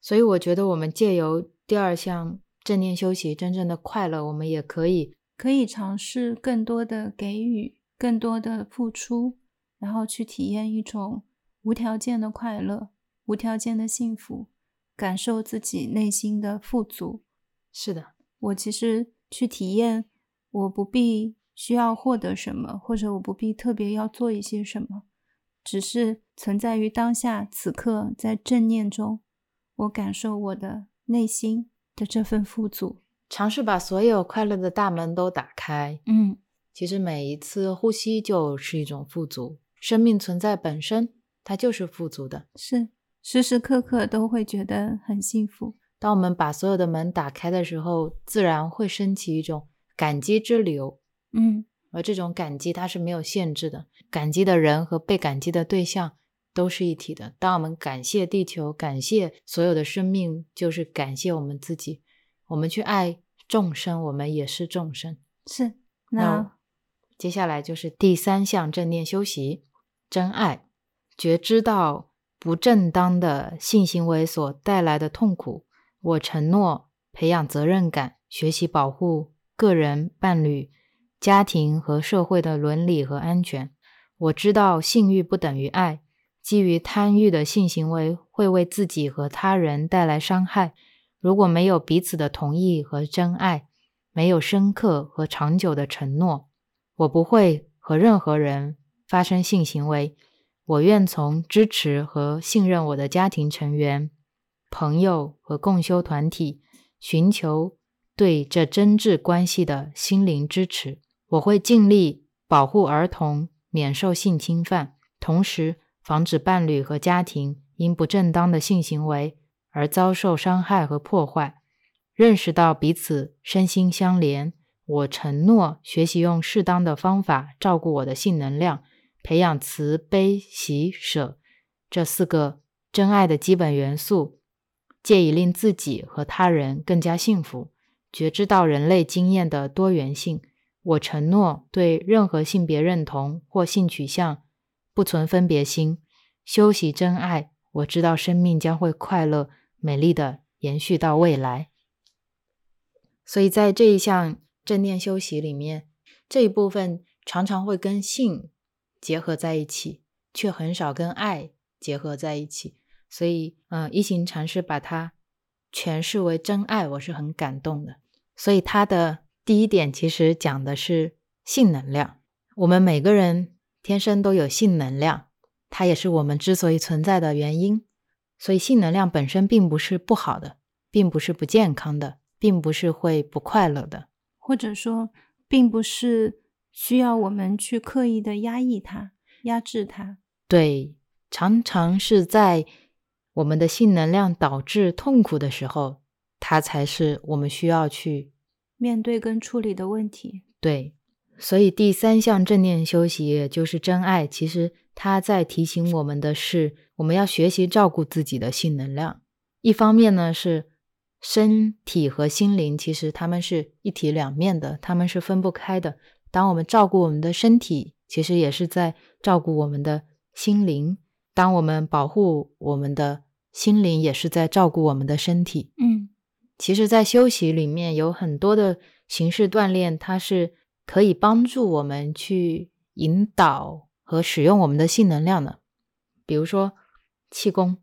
所以，我觉得我们借由第二项正念修习，真正的快乐，我们也可以。可以尝试更多的给予，更多的付出，然后去体验一种无条件的快乐、无条件的幸福，感受自己内心的富足。是的，我其实去体验，我不必需要获得什么，或者我不必特别要做一些什么，只是存在于当下此刻，在正念中，我感受我的内心的这份富足。尝试把所有快乐的大门都打开。嗯，其实每一次呼吸就是一种富足，生命存在本身它就是富足的，是时时刻刻都会觉得很幸福。当我们把所有的门打开的时候，自然会升起一种感激之流。嗯，而这种感激它是没有限制的，感激的人和被感激的对象都是一体的。当我们感谢地球，感谢所有的生命，就是感谢我们自己。我们去爱众生，我们也是众生。是，那接下来就是第三项正念修习：真爱，觉知到不正当的性行为所带来的痛苦。我承诺培养责任感，学习保护个人、伴侣、家庭和社会的伦理和安全。我知道性欲不等于爱，基于贪欲的性行为会为自己和他人带来伤害。如果没有彼此的同意和真爱，没有深刻和长久的承诺，我不会和任何人发生性行为。我愿从支持和信任我的家庭成员、朋友和共修团体，寻求对这真挚关系的心灵支持。我会尽力保护儿童免受性侵犯，同时防止伴侣和家庭因不正当的性行为。而遭受伤害和破坏，认识到彼此身心相连。我承诺学习用适当的方法照顾我的性能量，培养慈悲喜舍这四个真爱的基本元素，借以令自己和他人更加幸福。觉知到人类经验的多元性。我承诺对任何性别认同或性取向不存分别心，修习真爱。我知道生命将会快乐。美丽的延续到未来，所以在这一项正念修习里面，这一部分常常会跟性结合在一起，却很少跟爱结合在一起。所以，嗯，一行禅师把它诠释为真爱，我是很感动的。所以，他的第一点其实讲的是性能量。我们每个人天生都有性能量，它也是我们之所以存在的原因。所以，性能量本身并不是不好的，并不是不健康的，并不是会不快乐的，或者说，并不是需要我们去刻意的压抑它、压制它。对，常常是在我们的性能量导致痛苦的时候，它才是我们需要去面对跟处理的问题。对，所以第三项正念修习，也就是真爱，其实它在提醒我们的是。我们要学习照顾自己的性能量。一方面呢，是身体和心灵，其实他们是一体两面的，他们是分不开的。当我们照顾我们的身体，其实也是在照顾我们的心灵。当我们保护我们的心灵，也是在照顾我们的身体。嗯其实，在休息里面有很多的形式锻炼，它是可以帮助我们去引导和使用我们的性能量的。比如说气功、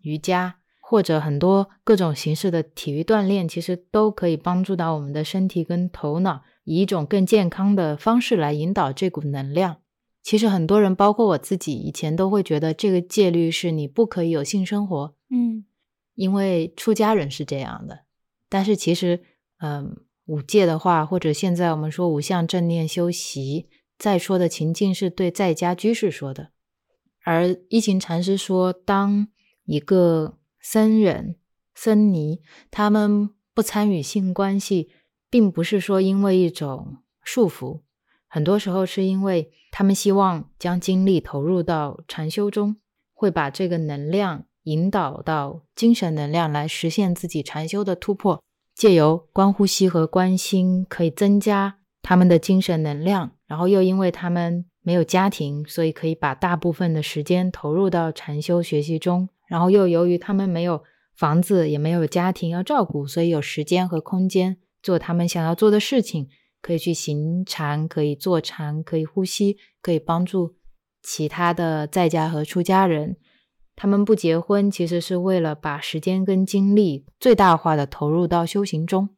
瑜伽，或者很多各种形式的体育锻炼，其实都可以帮助到我们的身体跟头脑，以一种更健康的方式来引导这股能量。其实很多人，包括我自己，以前都会觉得这个戒律是你不可以有性生活，嗯因为出家人是这样的。但是其实，嗯，五戒的话，或者现在我们说五项正念修习，再说的情境是对在家居士说的。而一行禅师说，当一个僧人、僧尼他们不参与性关系，并不是说因为一种束缚，很多时候是因为他们希望将精力投入到禅修中，会把这个能量引导到精神能量来实现自己禅修的突破。借由观呼吸和观心，可以增加他们的精神能量。然后又因为他们没有家庭，所以可以把大部分的时间投入到禅修学习中。然后又由于他们没有房子，也没有家庭要照顾，所以有时间和空间做他们想要做的事情，可以去行禅，可以坐禅，可以呼吸，可以帮助其他的在家和出家人。他们不结婚，其实是为了把时间跟精力最大化的投入到修行中。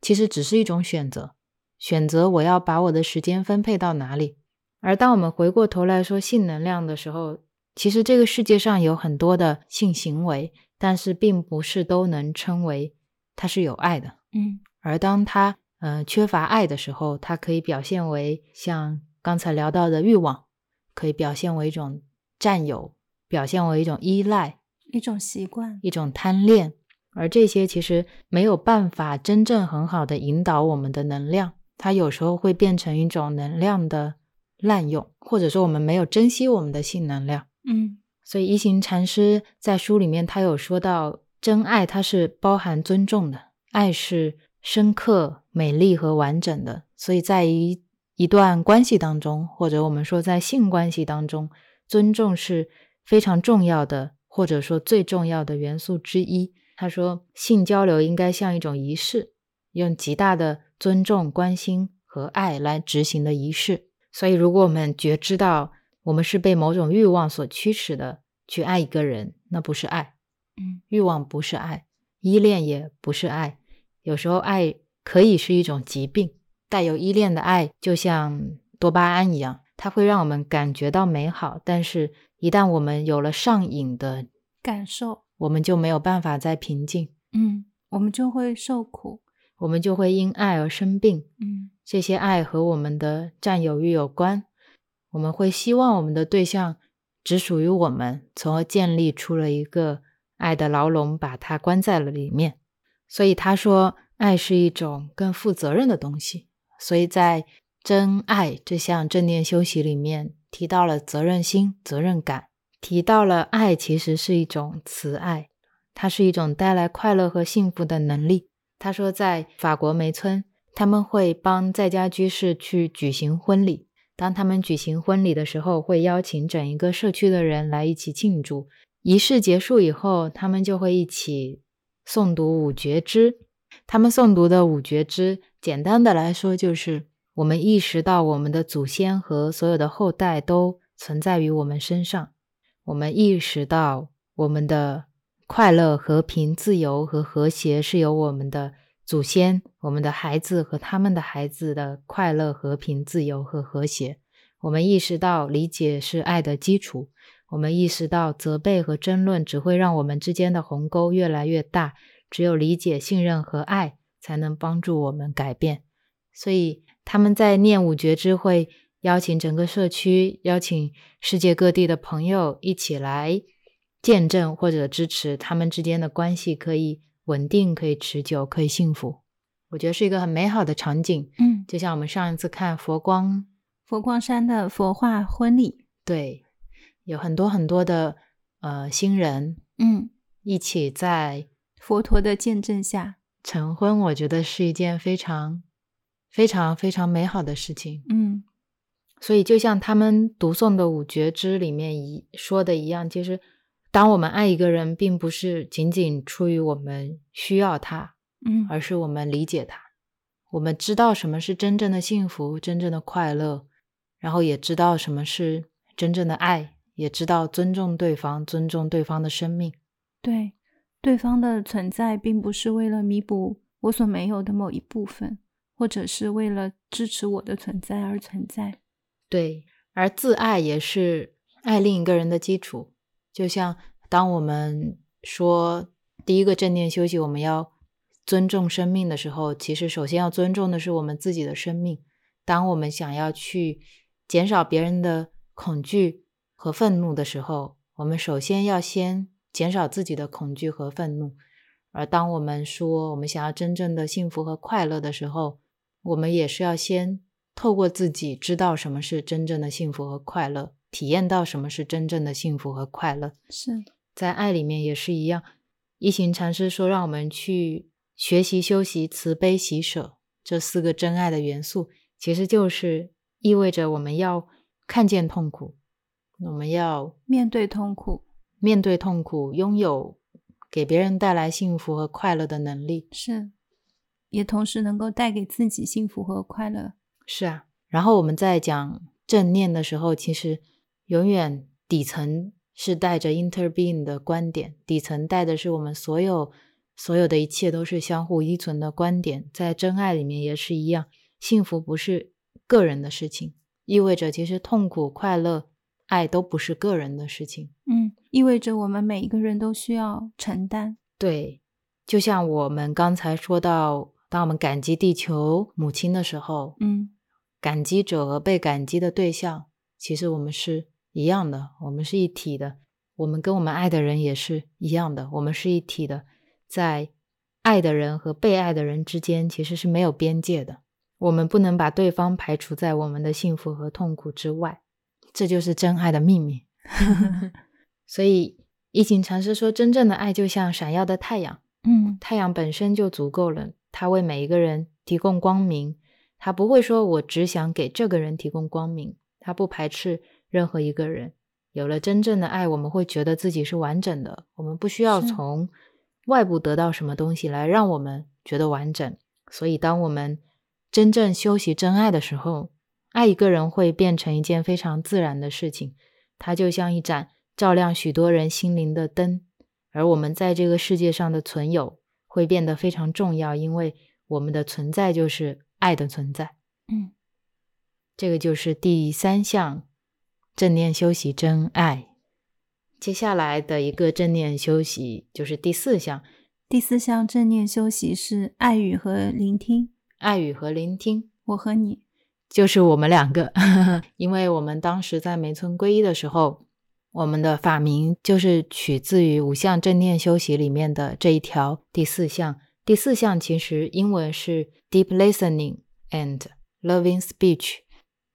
其实只是一种选择，选择我要把我的时间分配到哪里。而当我们回过头来说性能量的时候，其实这个世界上有很多的性行为，但是并不是都能称为它是有爱的。嗯而当它呃缺乏爱的时候，它可以表现为像刚才聊到的欲望，可以表现为一种占有，表现为一种依赖，一种习惯。一种贪恋，而这些其实没有办法真正很好的引导我们的能量，它有时候会变成一种能量的滥用，或者说我们没有珍惜我们的性能量。嗯所以一行禅师在书里面他有说到，真爱它是包含尊重的，爱是深刻、美丽和完整的。所以在一一段关系当中，或者我们说在性关系当中，尊重是非常重要的，或者说最重要的元素之一。他说，性交流应该像一种仪式，用极大的尊重、关心和爱来执行的仪式。所以，如果我们觉知到我们是被某种欲望所驱使的去爱一个人，那不是爱。嗯欲望不是爱，依恋也不是爱。有时候爱可以是一种疾病，带有依恋的爱就像多巴胺一样，它会让我们感觉到美好，但是一旦我们有了上瘾的，感受。我们就没有办法再平静，嗯，我们就会受苦。我们就会因爱而生病。嗯这些爱和我们的占有欲有关，我们会希望我们的对象只属于我们，从而建立出了一个爱的牢笼，把它关在了里面。所以他说，爱是一种更负责任的东西。所以在真爱这项正念修习里面，提到了责任心、责任感，提到了爱其实是一种慈爱，它是一种带来快乐和幸福的能力。他说，在法国梅村，他们会帮在家居士去举行婚礼。当他们举行婚礼的时候，会邀请整一个社区的人来一起庆祝。仪式结束以后，他们就会一起诵读五觉支。他们诵读的五觉支，简单的来说，就是我们意识到我们的祖先和所有的后代都存在于我们身上。我们意识到我们的快乐、和平、自由和和谐是由我们的祖先、我们的孩子和他们的孩子的快乐、和平、自由和和谐。我们意识到理解是爱的基础。我们意识到责备和争论只会让我们之间的鸿沟越来越大。只有理解、信任和爱，才能帮助我们改变。所以他们在念五觉支会邀请整个社区、邀请世界各地的朋友一起来见证或者支持他们之间的关系可以稳定、可以持久、可以幸福。我觉得是一个很美好的场景。嗯，就像我们上一次看佛光，佛光山的佛化婚礼，对，有很多很多的呃新人嗯，一起在佛陀的见证下，成婚，我觉得是一件非常、非常、非常美好的事情。嗯所以，就像他们读诵的五觉知里面一说的一样，其实，当我们爱一个人，并不是仅仅出于我们需要他，嗯而是我们理解他，我们知道什么是真正的幸福、真正的快乐，然后也知道什么是真正的爱，也知道尊重对方、尊重对方的生命。对，对方的存在并不是为了弥补我所没有的某一部分，或者是为了支持我的存在而存在。对，而自爱也是爱另一个人的基础。就像当我们说第一个正念休息，我们要尊重生命的时候，其实首先要尊重的是我们自己的生命。当我们想要去减少别人的恐惧和愤怒的时候，我们首先要先减少自己的恐惧和愤怒。而当我们说我们想要真正的幸福和快乐的时候，我们也是要先透过自己知道什么是真正的幸福和快乐，体验到什么是真正的幸福和快乐。是，在爱里面也是一样。一行禅师说，让我们去学习、修习慈悲、喜舍这四个真爱的元素，其实就是意味着我们要看见痛苦，我们要面对痛苦，面对痛苦，拥有给别人带来幸福和快乐的能力。是，也同时能够带给自己幸福和快乐。是啊，然后我们在讲正念的时候，其实永远底层是带着 interbeing 的观点，底层带的是我们所有所有的一切都是相互依存的观点。在真爱里面也是一样，幸福不是个人的事情，意味着其实痛苦、快乐、爱都不是个人的事情。嗯，意味着我们每一个人都需要承担。对，就像我们刚才说到，当我们感激地球母亲的时候，嗯，感激者和被感激的对象，其实我们是一样的，我们是一体的。我们跟我们爱的人也是一样的，我们是一体的。在爱的人和被爱的人之间，其实是没有边界的。我们不能把对方排除在我们的幸福和痛苦之外，这就是真爱的秘密。<laughs> 所以，一行禅师说，真正的爱就像闪耀的太阳，<laughs> 嗯，太阳本身就足够了，它为每一个人提供光明。他不会说我只想给这个人提供光明，他不排斥任何一个人。有了真正的爱，我们会觉得自己是完整的，我们不需要从外部得到什么东西来让我们觉得完整。所以，当我们真正修习真爱的时候，爱一个人会变成一件非常自然的事情，它就像一盏照亮许多人心灵的灯，而我们在这个世界上的存有会变得非常重要，因为我们的存在就是爱的存在。嗯，这个就是第三项正念修习真爱。接下来的一个正念修习就是第四项第四项正念修习是爱语和聆听。爱语和聆听。我和你，就是我们两个，<laughs> 因为我们当时在梅村皈依的时候，我们的法名就是取自于五项正念修习里面的这一条第四项。第四项其实英文是 Deep Listening and Loving Speech。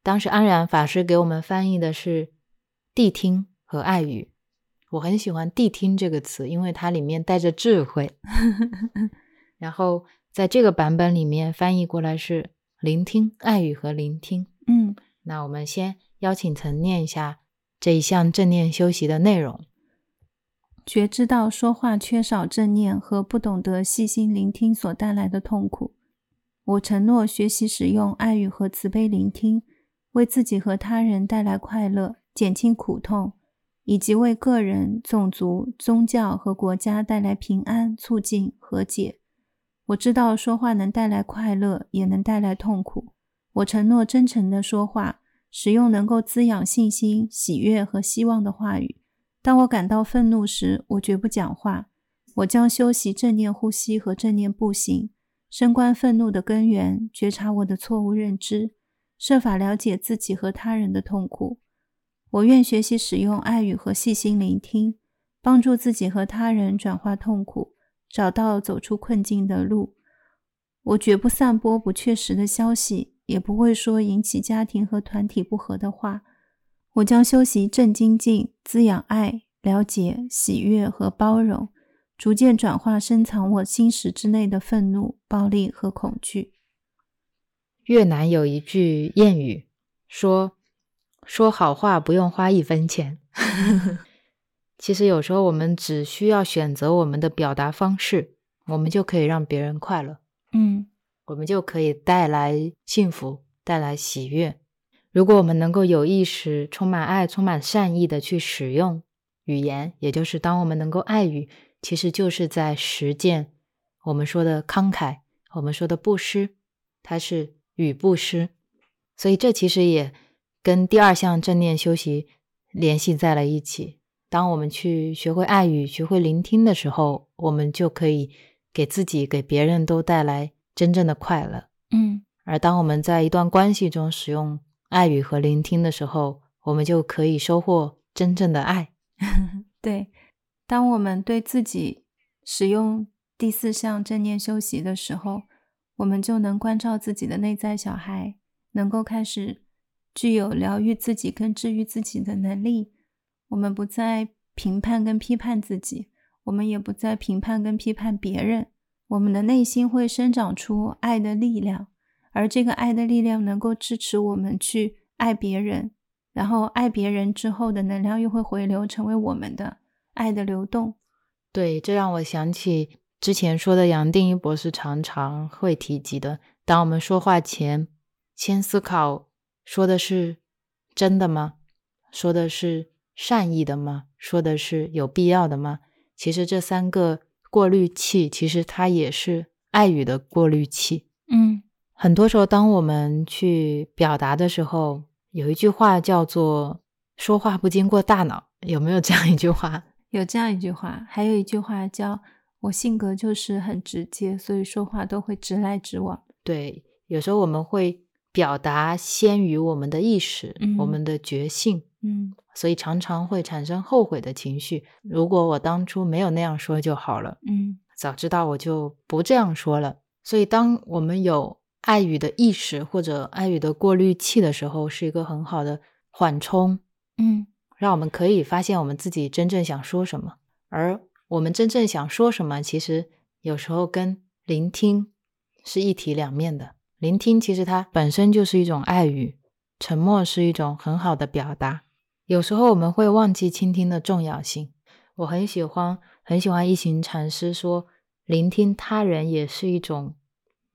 当时安然法师给我们翻译的是谛听和爱语。我很喜欢谛听这个词，因为它里面带着智慧。<laughs> 然后在这个版本里面翻译过来是聆听、爱语和聆听。嗯，那我们先邀请曾念一下这一项正念修习的内容。觉知到说话缺少正念和不懂得细心聆听所带来的痛苦。我承诺学习使用爱语和慈悲聆听，为自己和他人带来快乐，减轻苦痛，以及为个人、种族、宗教和国家带来平安、促进和解。我知道说话能带来快乐，也能带来痛苦。我承诺真诚的说话，使用能够滋养信心、喜悦和希望的话语。当我感到愤怒时，我绝不讲话。我将修习正念呼吸和正念步行，深观愤怒的根源，觉察我的错误认知，设法了解自己和他人的痛苦。我愿学习使用爱语和细心聆听，帮助自己和他人转化痛苦，找到走出困境的路。我绝不散播不确实的消息，也不会说引起家庭和团体不和的话。我将修习正精进，滋养爱、了解、喜悦和包容，逐渐转化深藏我心识之内的愤怒、暴力和恐惧。越南有一句谚语说：“说好话不用花一分钱。<laughs> 其实有时候我们只需要选择我们的表达方式，我们就可以让别人快乐，嗯我们就可以带来幸福，带来喜悦。如果我们能够有意识、充满爱、充满善意的去使用语言，也就是当我们能够爱语，其实就是在实践我们说的慷慨，我们说的布施，它是语布施。所以这其实也跟第二项正念修习联系在了一起。当我们去学会爱语、学会聆听的时候，我们就可以给自己、给别人都带来真正的快乐。嗯而当我们在一段关系中使用爱语和聆听的时候，我们就可以收获真正的爱。<laughs> 对，当我们对自己使用第四项正念修习的时候，我们就能关照自己的内在小孩，能够开始具有疗愈自己跟治愈自己的能力。我们不再评判跟批判自己，我们也不再评判跟批判别人。我们的内心会生长出爱的力量，而这个爱的力量能够支持我们去爱别人，然后爱别人之后的能量又会回流，成为我们的爱的流动。对，这让我想起之前说的杨定一博士常常会提及的：当我们说话前，先思考说的是真的吗？说的是善意的吗？说的是有必要的吗？其实这三个过滤器，其实它也是爱语的过滤器。嗯很多时候，当我们去表达的时候，有一句话叫做“说话不经过大脑”，有没有这样一句话？有这样一句话，还有一句话叫“我性格就是很直接，所以说话都会直来直往对，有时候我们会表达先于我们的意识，嗯我们的觉性，”。嗯所以常常会产生后悔的情绪。如果我当初没有那样说就好了，嗯早知道我就不这样说了。所以，当我们有爱语的意识或者爱语的过滤器的时候，是一个很好的缓冲，嗯让我们可以发现我们自己真正想说什么。而我们真正想说什么，其实有时候跟聆听是一体两面的。聆听其实它本身就是一种爱语，沉默是一种很好的表达。有时候我们会忘记倾听的重要性。我很喜欢很喜欢一行禅师说，聆听他人也是一种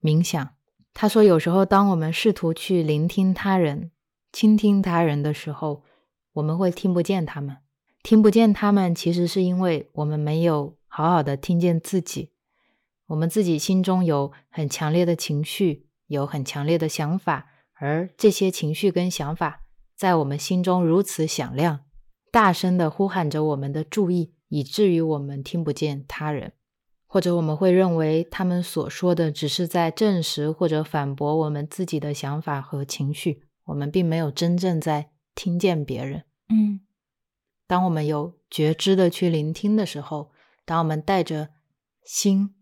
冥想。他说，有时候当我们试图去聆听他人、倾听他人的时候，我们会听不见他们。听不见他们，其实是因为我们没有好好的听见自己。我们自己心中有很强烈的情绪，有很强烈的想法，而这些情绪跟想法在我们心中如此响亮，大声的呼喊着我们的注意，以至于我们听不见他人，或者我们会认为他们所说的只是在证实或者反驳我们自己的想法和情绪，我们并没有真正在听见别人。嗯当我们有觉知的去聆听的时候，当我们带着心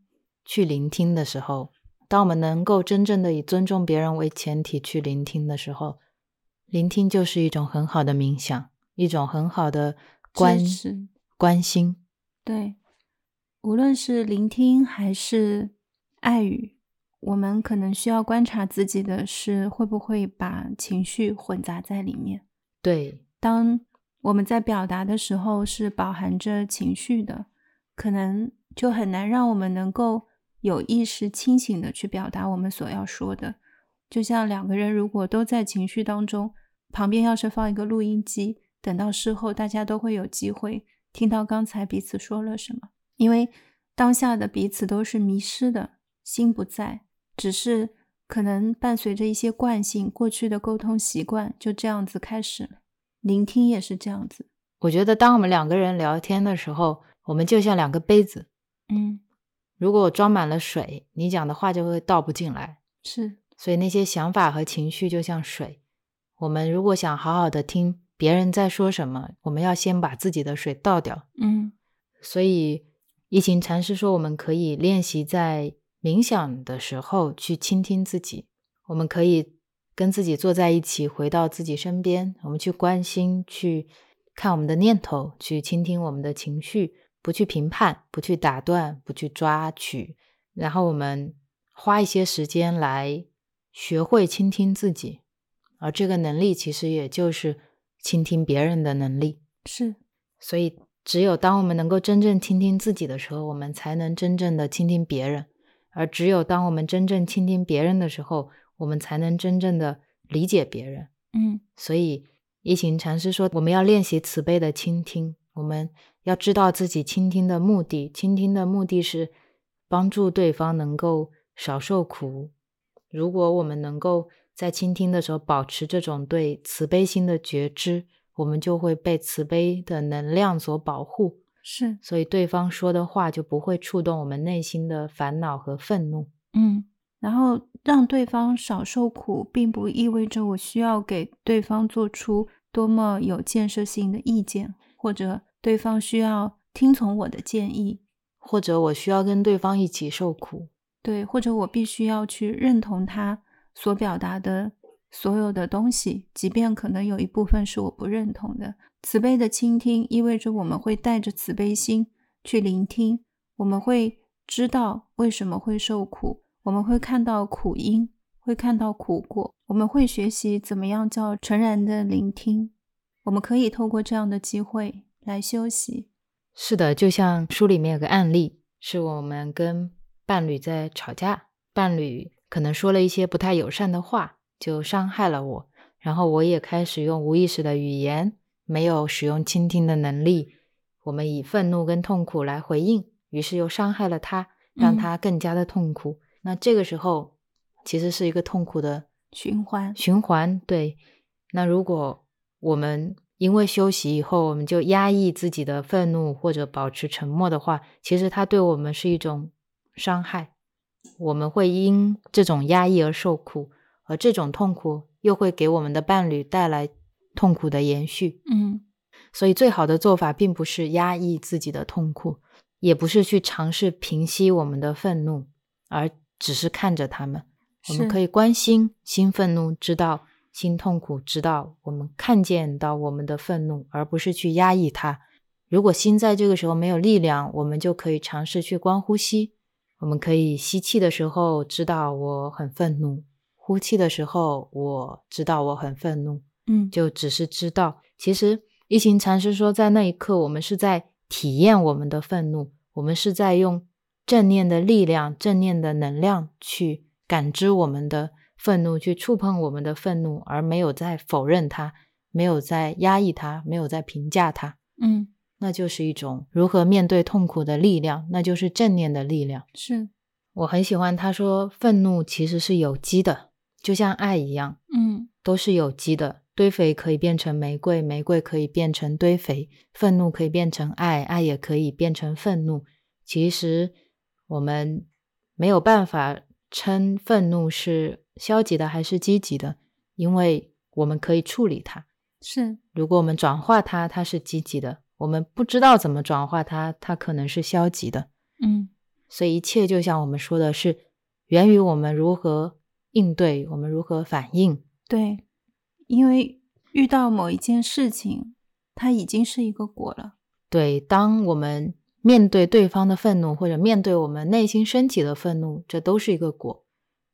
去聆听的时候，当我们能够真正的以尊重别人为前提去聆听的时候，聆听就是一种很好的冥想，一种很好的关关心。对，无论是聆听还是爱语，我们可能需要观察自己的是会不会把情绪混杂在里面。对，当我们在表达的时候是饱含着情绪的，可能就很难让我们能够有意识、清醒的去表达我们所要说的。就像两个人如果都在情绪当中，旁边要是放一个录音机，等到事后大家都会有机会听到刚才彼此说了什么，因为当下的彼此都是迷失的，心不在，只是可能伴随着一些惯性，过去的沟通习惯就这样子开始了。聆听也是这样子，我觉得当我们两个人聊天的时候，我们就像两个杯子，嗯，如果我装满了水，你讲的话就会倒不进来。是，所以那些想法和情绪就像水，我们如果想好好的听别人在说什么，我们要先把自己的水倒掉。嗯。所以一行禅师说，我们可以练习在冥想的时候去倾听自己，我们可以跟自己坐在一起，回到自己身边，我们去关心，去看我们的念头，去倾听我们的情绪，不去评判，不去打断，不去抓取，然后我们花一些时间来学会倾听自己，而这个能力其实也就是倾听别人的能力。是，所以，只有当我们能够真正倾听自己的时候，我们才能真正的倾听别人；而只有当我们真正倾听别人的时候，我们才能真正的理解别人。嗯所以，一行禅师说，我们要练习慈悲的倾听，我们要知道自己倾听的目的。倾听的目的是帮助对方能够少受苦。如果我们能够在倾听的时候保持这种对慈悲心的觉知，我们就会被慈悲的能量所保护。是，所以，对方说的话就不会触动我们内心的烦恼和愤怒。嗯，然后让对方少受苦，并不意味着我需要给对方做出多么有建设性的意见，或者对方需要听从我的建议，或者我需要跟对方一起受苦。对，或者我必须要去认同他所表达的所有的东西，即便可能有一部分是我不认同的。慈悲的倾听意味着我们会带着慈悲心去聆听，我们会知道为什么会受苦，我们会看到苦因，会看到苦果，我们会学习怎么样叫纯然的聆听。我们可以透过这样的机会来休息。是的，就像书里面有个案例，是我们跟伴侣在吵架，伴侣可能说了一些不太友善的话，就伤害了我，然后我也开始用无意识的语言，没有使用倾听的能力，我们以愤怒跟痛苦来回应，于是又伤害了他，让嗯他更加的痛苦。那这个时候其实是一个痛苦的循环，循环。对，那如果我们因为休息以后，我们就压抑自己的愤怒或者保持沉默的话，其实它对我们是一种伤害。我们会因这种压抑而受苦，而这种痛苦又会给我们的伴侣带来痛苦的延续。嗯所以，最好的做法并不是压抑自己的痛苦，也不是去尝试平息我们的愤怒，而只是看着他们。我们可以关心心愤怒，知道心痛苦，知道我们看见到我们的愤怒，而不是去压抑它。如果心在这个时候没有力量，我们就可以尝试去观呼吸。我们可以吸气的时候知道我很愤怒，呼气的时候我知道我很愤怒。嗯，就只是知道，其实一行禅师说，在那一刻，我们是在体验我们的愤怒，我们是在用正念的力量、正念的能量去感知我们的愤怒，去触碰我们的愤怒，而没有在否认它，没有在压抑它，没有在评价它。嗯那就是一种如何面对痛苦的力量，那就是正念的力量。是，我很喜欢他说，愤怒其实是有机的，就像爱一样。嗯都是有机的。堆肥可以变成玫瑰，玫瑰可以变成堆肥，愤怒可以变成爱，爱也可以变成愤怒。其实我们没有办法称愤怒是消极的还是积极的，因为我们可以处理它。是，如果我们转化它，它是积极的；我们不知道怎么转化它，它可能是消极的。嗯所以一切就像我们说的是，源于我们如何应对，我们如何反应。对，因为遇到某一件事情，它已经是一个果了。对，当我们面对对方的愤怒，或者面对我们内心升起的愤怒，这都是一个果。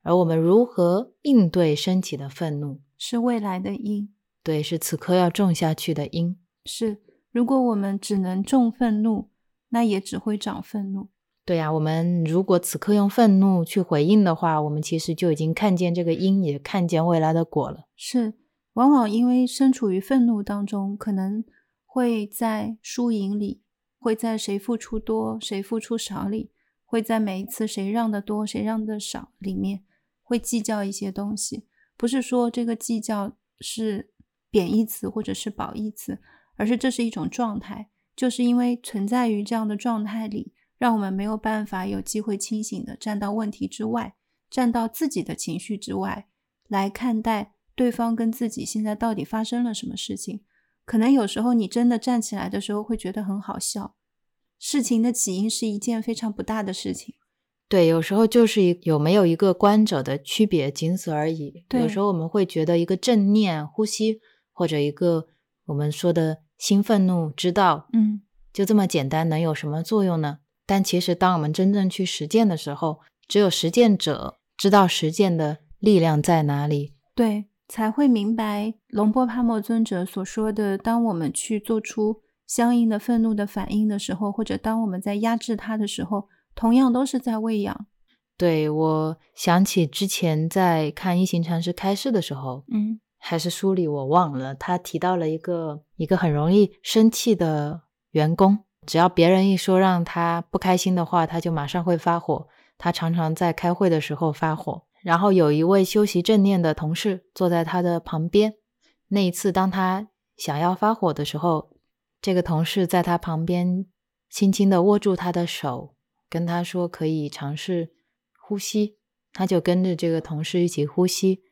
而我们如何应对升起的愤怒，是未来的因。对，是此刻要种下去的因。是，如果我们只能种愤怒，那也只会长愤怒。对呀、我们如果此刻用愤怒去回应的话，我们其实就已经看见这个因，也看见未来的果了。是，往往因为身处于愤怒当中，可能会在输赢里，会在谁付出多，谁付出少里，会在每一次谁让的多，谁让的少里面，会计较一些东西。不是说这个计较是贬义词或者是褒义词，而是这是一种状态，就是因为存在于这样的状态里，让我们没有办法有机会清醒的站到问题之外，站到自己的情绪之外来看待对方跟自己现在到底发生了什么事情。可能有时候你真的站起来的时候会觉得很好笑，事情的起因是一件非常不大的事情。对，有时候就是一有没有一个观者的区别，仅此而已。对有时候我们会觉得一个正念呼吸，或者一个我们说的新愤怒知道，嗯，就这么简单，能有什么作用呢？但其实，当我们真正去实践的时候，只有实践者知道实践的力量在哪里。对，才会明白龙波帕默尊者所说的：当我们去做出相应的愤怒的反应的时候，或者当我们在压制它的时候，同样都是在喂养。对我想起之前在看一行禅师开示的时候，嗯还是书里我忘了，他提到了一个一个很容易生气的员工，只要别人一说让他不开心的话，他就马上会发火。他常常在开会的时候发火。然后有一位修习正念的同事坐在他的旁边。那一次，当他想要发火的时候，这个同事在他旁边轻轻地握住他的手，跟他说可以尝试呼吸。他就跟着这个同事一起呼吸。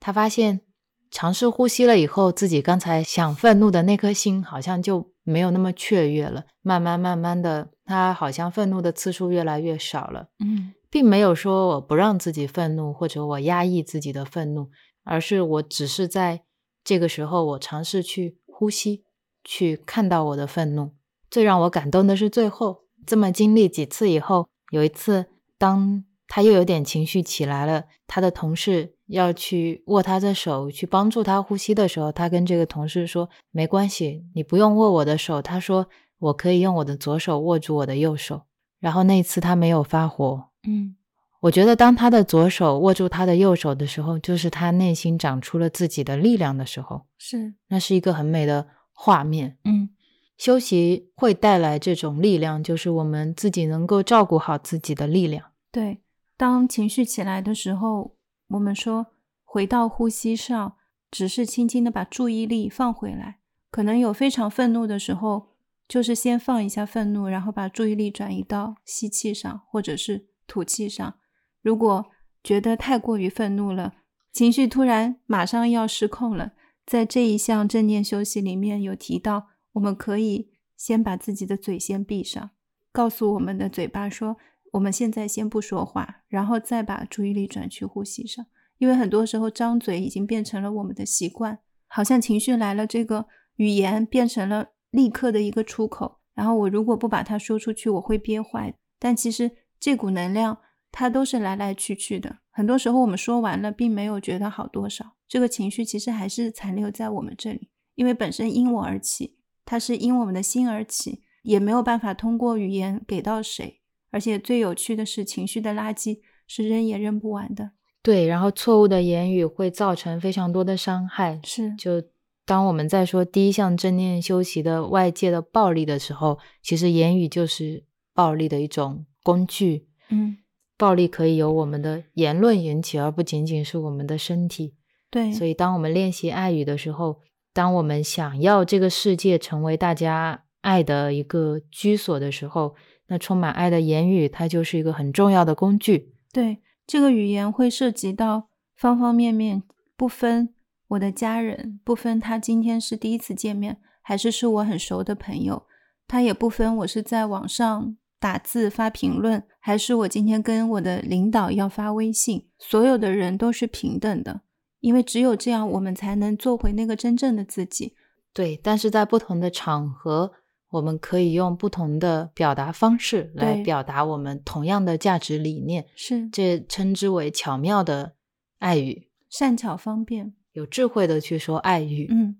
他发现尝试呼吸了以后，自己刚才想愤怒的那颗心好像就没有那么雀跃了。慢慢慢慢的，他好像愤怒的次数越来越少了。嗯并没有说我不让自己愤怒，或者我压抑自己的愤怒，而是我只是在这个时候，我尝试去呼吸，去看到我的愤怒。最让我感动的是最后，这么经历几次以后，有一次，当他又有点情绪起来了，他的同事要去握他的手，去帮助他呼吸的时候，他跟这个同事说：“没关系，你不用握我的手。”他说：“我可以用我的左手握住我的右手。”然后那次他没有发火，嗯我觉得，当他的左手握住他的右手的时候，就是他内心长出了自己的力量的时候。是那是一个很美的画面。嗯休息会带来这种力量，就是我们自己能够照顾好自己的力量。对。当情绪起来的时候，我们说回到呼吸上，只是轻轻的把注意力放回来。可能有非常愤怒的时候，就是先放一下愤怒，然后把注意力转移到吸气上，或者是吐气上。如果觉得太过于愤怒了，情绪突然马上要失控了，在这一项正念休息里面有提到，我们可以先把自己的嘴先闭上，告诉我们的嘴巴说，我们现在先不说话，然后再把注意力转去呼吸上。因为很多时候张嘴已经变成了我们的习惯，好像情绪来了，这个语言变成了立刻的一个出口。然后我如果不把它说出去，我会憋坏。但其实这股能量。它都是来来去去的，很多时候我们说完了，并没有觉得好多少，这个情绪其实还是残留在我们这里，因为本身因我而起，它是因我们的心而起，也没有办法通过语言给到谁。而且最有趣的是，情绪的垃圾是扔也扔不完的。对，然后错误的言语会造成非常多的伤害。是，就当我们在说第一项正念修习的外界的暴力的时候，其实言语就是暴力的一种工具。嗯。暴力可以由我们的言论引起，而不仅仅是我们的身体。对，所以当我们练习爱语的时候，当我们想要这个世界成为大家爱的一个居所的时候，那充满爱的言语，它就是一个很重要的工具。对，这个语言会涉及到方方面面，不分我的家人，不分他今天是第一次见面，还是是我很熟的朋友，他也不分我是在网上。打字发评论，还是我今天跟我的领导要发微信，所有的人都是平等的，因为只有这样，我们才能做回那个真正的自己。对，但是在不同的场合，我们可以用不同的表达方式来表达我们同样的价值理念，是这称之为巧妙的爱语，善巧方便，有智慧的去说爱语，嗯，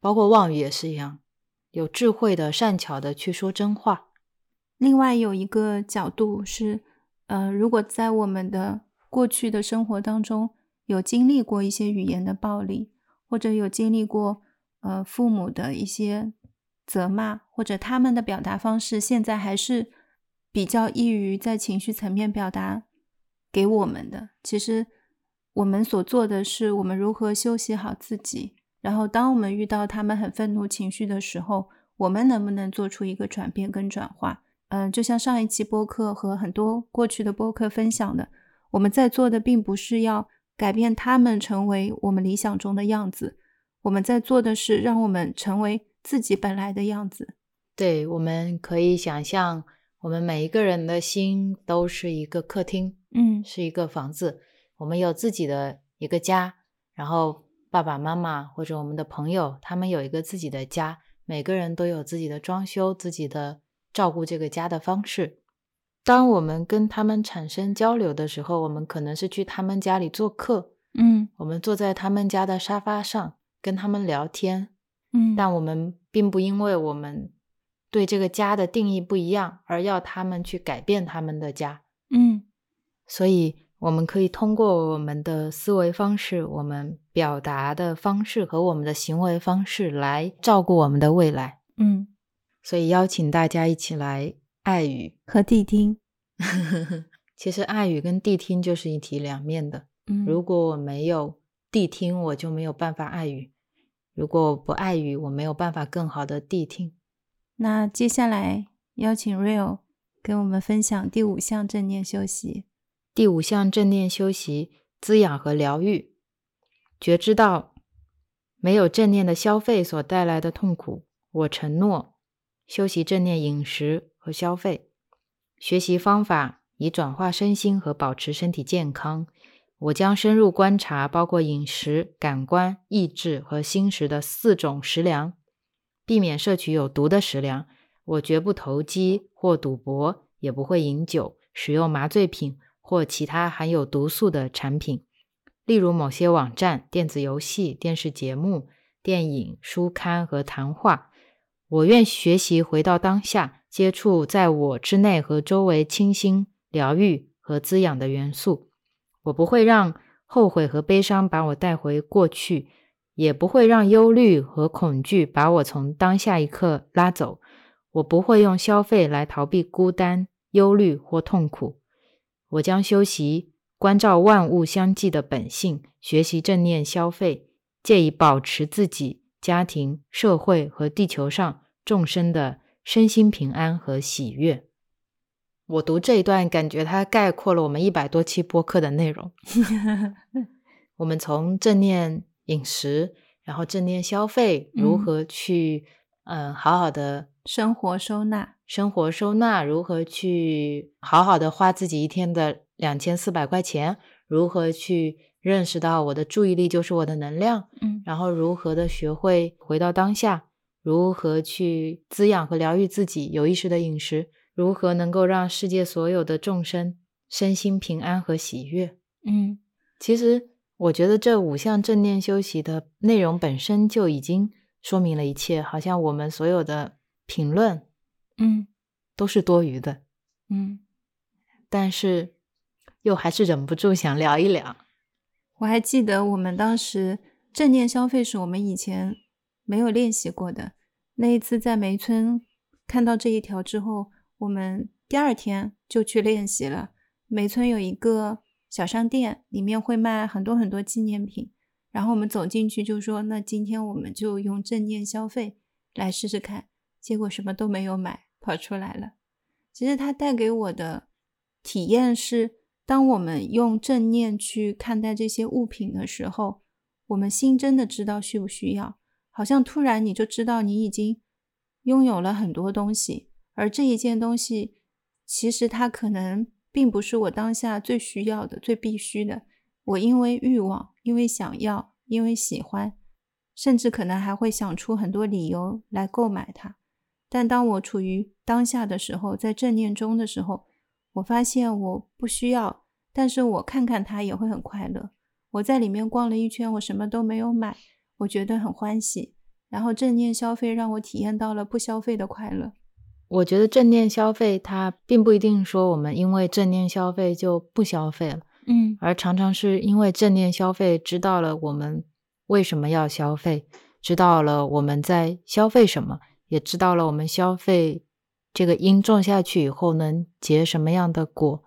包括妄语也是一样，有智慧的、善巧的去说真话。另外有一个角度是，呃，如果在我们的过去的生活当中有经历过一些语言的暴力，或者有经历过呃父母的一些责骂，或者他们的表达方式现在还是比较易于在情绪层面表达给我们的，其实我们所做的是我们如何休息好自己，然后当我们遇到他们很愤怒情绪的时候，我们能不能做出一个转变跟转化？嗯，就像上一期播客和很多过去的播客分享的，我们在做的并不是要改变他们成为我们理想中的样子，我们在做的是让我们成为自己本来的样子。对，我们可以想象，我们每一个人的心都是一个客厅，嗯，是一个房子，我们有自己的一个家，然后爸爸妈妈或者我们的朋友，他们有一个自己的家，每个人都有自己的装修，自己的。照顾这个家的方式。当我们跟他们产生交流的时候，我们可能是去他们家里做客，嗯我们坐在他们家的沙发上跟他们聊天，嗯，但我们并不因为我们对这个家的定义不一样而要他们去改变他们的家。嗯所以，我们可以通过我们的思维方式、我们表达的方式和我们的行为方式来照顾我们的未来。嗯，所以，邀请大家一起来爱语。和谛听。<laughs> 其实，爱语跟谛听就是一体两面的。嗯，如果我没有谛听，我就没有办法爱语；如果我不爱语，我没有办法更好的谛听。那接下来邀请 Real 跟我们分享第五项正念休息。第五项正念休息：滋养和疗愈。觉知到没有正念的消费所带来的痛苦。我承诺修习正念饮食和消费，学习方法以转化身心和保持身体健康。我将深入观察包括饮食、感官、意志和心识的四种食粮，避免摄取有毒的食粮。我绝不投机或赌博，也不会饮酒、使用麻醉品或其他含有毒素的产品，例如某些网站、电子游戏、电视节目、电影、书刊和谈话。我愿学习回到当下，接触在我之内和周围清新、疗愈和滋养的元素。我不会让后悔和悲伤把我带回过去，也不会让忧虑和恐惧把我从当下一刻拉走。我不会用消费来逃避孤单、忧虑或痛苦。我将修习关照万物相继的本性，学习正念消费，借以保持自己、家庭、社会和地球上众生的身心平安和喜悦。我读这一段，感觉它概括了我们一百多期播客的内容。<laughs> 我们从正念饮食，然后正念消费，如嗯何去嗯、呃好好的生活收纳。生活收纳，如何去好好的花自己一天的两千四百块钱，如何去认识到我的注意力就是我的能量，嗯然后如何的学会回到当下，如何去滋养和疗愈自己，有意识的饮食，如何能够让世界所有的众生身心平安和喜悦。嗯其实我觉得这五项正念修习的内容本身就已经说明了一切，好像我们所有的评论嗯都是多余的。嗯，但是又还是忍不住想聊一聊。我还记得我们当时正念消费是我们以前没有练习过的。那一次在梅村看到这一条之后，我们第二天就去练习了。梅村有一个小商店，里面会卖很多很多纪念品。然后我们走进去就说：“那今天我们就用正念消费来试试看。”结果什么都没有买，跑出来了。其实它带给我的体验是，当我们用正念去看待这些物品的时候，我们心真的知道需不需要，好像突然你就知道你已经拥有了很多东西，而这一件东西其实它可能并不是我当下最需要的、最必须的。我因为欲望，因为想要，因为喜欢，甚至可能还会想出很多理由来购买它。但当我处于当下的时候，在正念中的时候，我发现我不需要，但是我看看它也会很快乐。我在里面逛了一圈，我什么都没有买，我觉得很欢喜。然后正念消费让我体验到了不消费的快乐。我觉得正念消费它并不一定说我们因为正念消费就不消费了，嗯而常常是因为正念消费知道了我们为什么要消费，知道了我们在消费什么，也知道了我们消费这个因种下去以后能结什么样的果。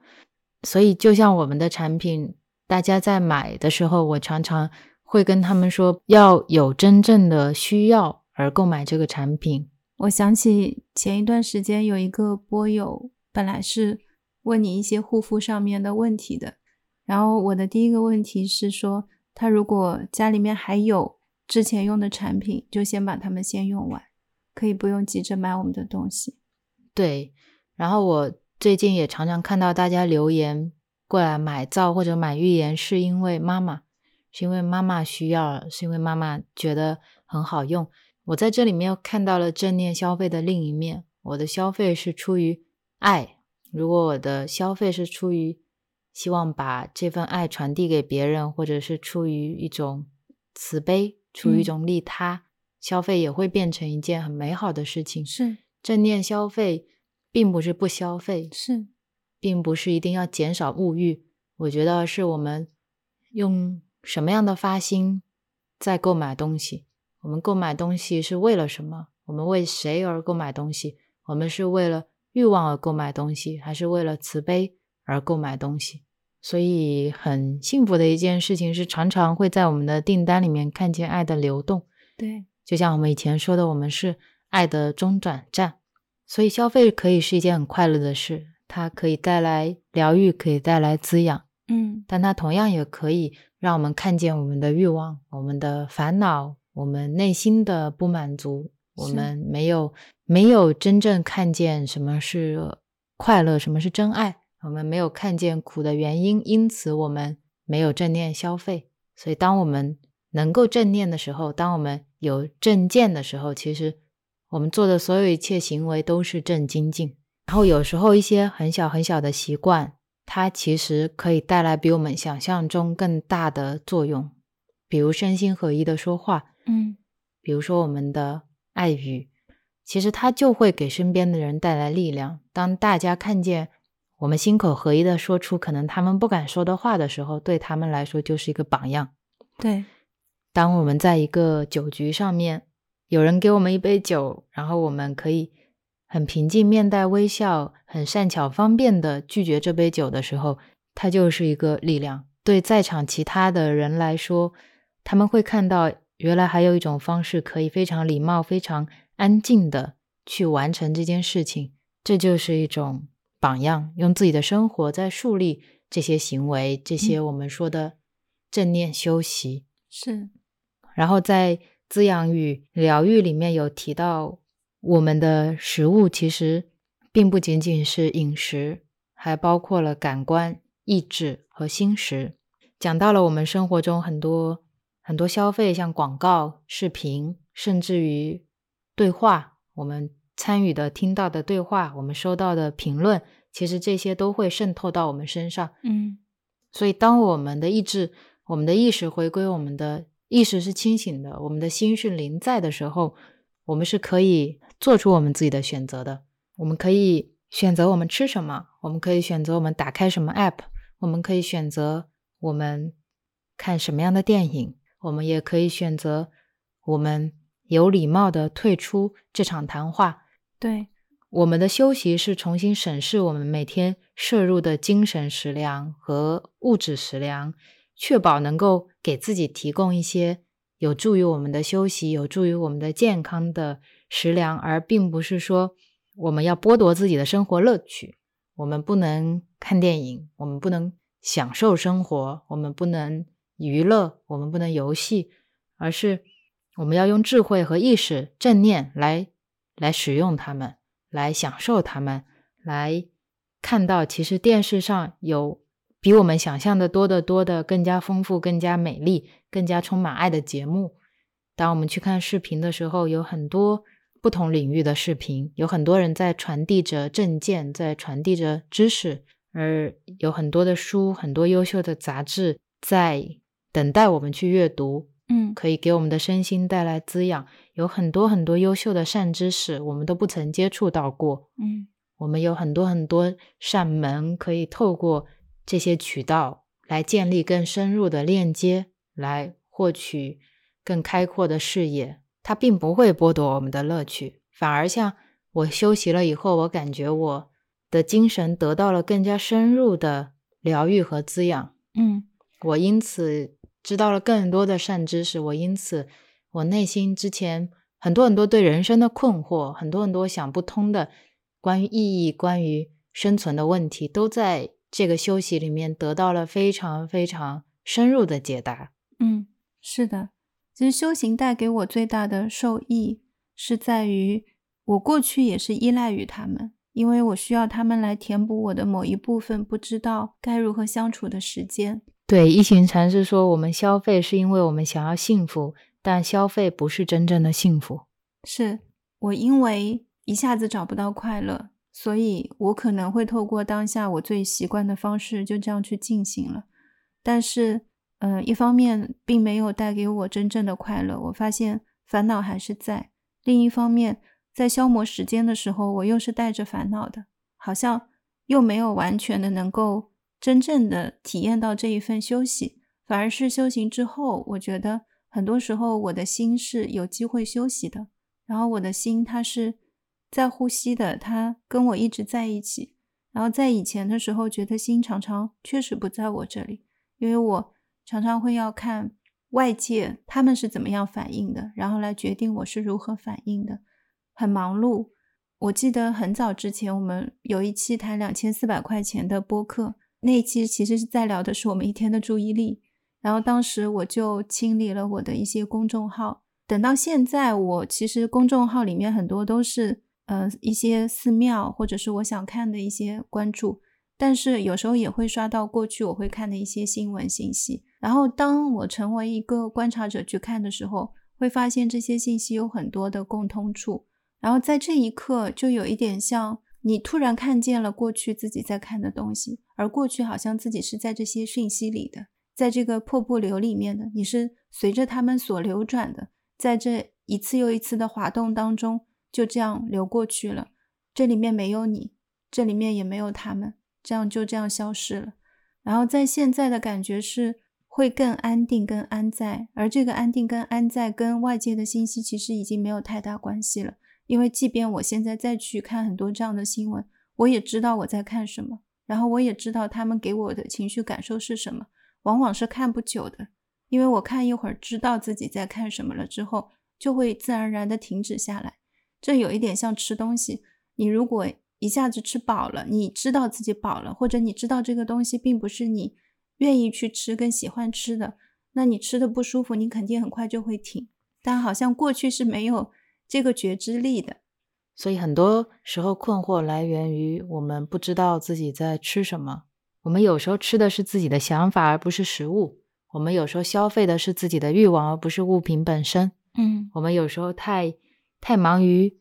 所以，就像我们的产品，大家在买的时候，我常常会跟他们说，要有真正的需要而购买这个产品。我想起前一段时间有一个播友，本来是问你一些护肤上面的问题的，然后我的第一个问题是说，他如果家里面还有之前用的产品，就先把它们先用完，可以不用急着买我们的东西。对，然后我最近也常常看到大家留言过来买皂或者买浴盐，是因为妈妈，是因为妈妈需要，是因为妈妈觉得很好用。我在这里面又看到了正念消费的另一面，我的消费是出于爱。如果我的消费是出于希望把这份爱传递给别人，或者是出于一种慈悲，出于一嗯种利他，消费也会变成一件很美好的事情。是正念消费并不是不消费，是，并不是一定要减少物欲。我觉得是我们用什么样的发心在购买东西。我们购买东西是为了什么？我们为谁而购买东西？我们是为了欲望而购买东西，还是为了慈悲而购买东西？所以，很幸福的一件事情是，常常会在我们的订单里面看见爱的流动。对，就像我们以前说的，我们是爱的中转站，所以消费可以是一件很快乐的事，它可以带来疗愈，可以带来滋养，嗯但它同样也可以让我们看见我们的欲望、我们的烦恼、我们内心的不满足，我们没有没有真正看见什么是快乐，什么是真爱，我们没有看见苦的原因，因此我们没有正念消费。所以，当我们能够正念的时候，当我们有正见的时候，其实我们做的所有一切行为都是正精进。然后有时候一些很小很小的习惯，它其实可以带来比我们想象中更大的作用，比如身心合一的说话，嗯比如说我们的爱语，其实它就会给身边的人带来力量。当大家看见我们心口合一的说出可能他们不敢说的话的时候，对他们来说就是一个榜样。对，当我们在一个酒局上面，有人给我们一杯酒，然后我们可以很平静、面带微笑、很善巧方便的拒绝这杯酒的时候，它就是一个力量。对在场其他的人来说，他们会看到原来还有一种方式可以非常礼貌、非常安静的去完成这件事情，这就是一种榜样，用自己的生活在树立这些行为，这些我们说的正念修习。是，然后在滋养与疗愈里面有提到，我们的食物其实并不仅仅是饮食，还包括了感官、意志和心识。讲到了我们生活中很多很多消费，像广告、视频，甚至于对话，我们参与的、听到的对话，我们收到的评论，其实这些都会渗透到我们身上。嗯所以，当我们的意志、我们的意识回归我们的意识是清醒的，我们的心是临在的时候，我们是可以做出我们自己的选择的。我们可以选择我们吃什么，我们可以选择我们打开什么 app，我们可以选择我们看什么样的电影，我们也可以选择我们有礼貌的退出这场谈话。对，我们的休息是重新审视我们每天摄入的精神食粮和物质食粮，确保能够给自己提供一些有助于我们的休息、有助于我们的健康的食粮，而并不是说我们要剥夺自己的生活乐趣。我们不能看电影，我们不能享受生活，我们不能娱乐，我们不能游戏，而是我们要用智慧和意识、正念来来使用它们。来享受它们，来看到其实电视上有比我们想象的多得多的更加丰富、更加美丽、更加充满爱的节目。当我们去看视频的时候，有很多不同领域的视频，有很多人在传递着证件，在传递着知识，而有很多的书、很多优秀的杂志在等待我们去阅读。嗯可以给我们的身心带来滋养。有很多很多优秀的善知识，我们都不曾接触到过。嗯我们有很多很多扇门，可以透过这些渠道来建立更深入的链接，来获取更开阔的视野。它并不会剥夺我们的乐趣，反而像我休息了以后，我感觉我的精神得到了更加深入的疗愈和滋养。嗯我因此知道了更多的善知识，我因此我内心之前很多很多对人生的困惑，很多很多想不通的关于意义、关于生存的问题，都在这个休息里面得到了非常非常深入的解答。嗯，是的。其实修行带给我最大的受益，是在于我过去也是依赖于他们，因为我需要他们来填补我的某一部分不知道该如何相处的时间。对，一行禅师说，我们消费是因为我们想要幸福，但消费不是真正的幸福。是我因为一下子找不到快乐，所以我可能会透过当下我最习惯的方式，就这样去进行了。但是，嗯，一方面并没有带给我真正的快乐，我发现烦恼还是在；另一方面，在消磨时间的时候，我又是带着烦恼的，好像又没有完全的能够真正的体验到这一份休息，反而是修行之后，我觉得很多时候我的心是有机会休息的，然后我的心它是在呼吸的，它跟我一直在一起。然后在以前的时候，觉得心常常确实不在我这里。因为我常常会要看外界他们是怎么样反应的，然后来决定我是如何反应的。很忙碌。我记得很早之前，我们有一期谈两千四百块钱的播客，那一期其实是在聊的是我们一天的注意力。然后当时我就清理了我的一些公众号。等到现在，我其实公众号里面很多都是呃一些寺庙或者是我想看的一些关注。但是有时候也会刷到过去我会看的一些新闻信息，然后当我成为一个观察者去看的时候，会发现这些信息有很多的共通处，然后在这一刻就有一点像你突然看见了过去自己在看的东西，而过去好像自己是在这些讯息里的，在这个瀑布流里面的，你是随着他们所流转的，在这一次又一次的滑动当中就这样流过去了，这里面没有你，这里面也没有他们。这样就这样消失了，然后在现在的感觉是会更安定、更安在，而这个安定跟安在跟外界的信息其实已经没有太大关系了。因为即便我现在再去看很多这样的新闻，我也知道我在看什么，然后我也知道他们给我的情绪感受是什么，往往是看不久的。因为我看一会儿，知道自己在看什么了之后，就会自然而然的停止下来。这有一点像吃东西，你如果。一下子吃饱了，你知道自己饱了，或者你知道这个东西并不是你愿意去吃跟喜欢吃的，那你吃的不舒服，你肯定很快就会停。但好像过去是没有这个觉知力的，所以很多时候困惑来源于我们不知道自己在吃什么。我们有时候吃的是自己的想法，而不是食物；我们有时候消费的是自己的欲望，而不是物品本身。嗯，我们有时候太太忙于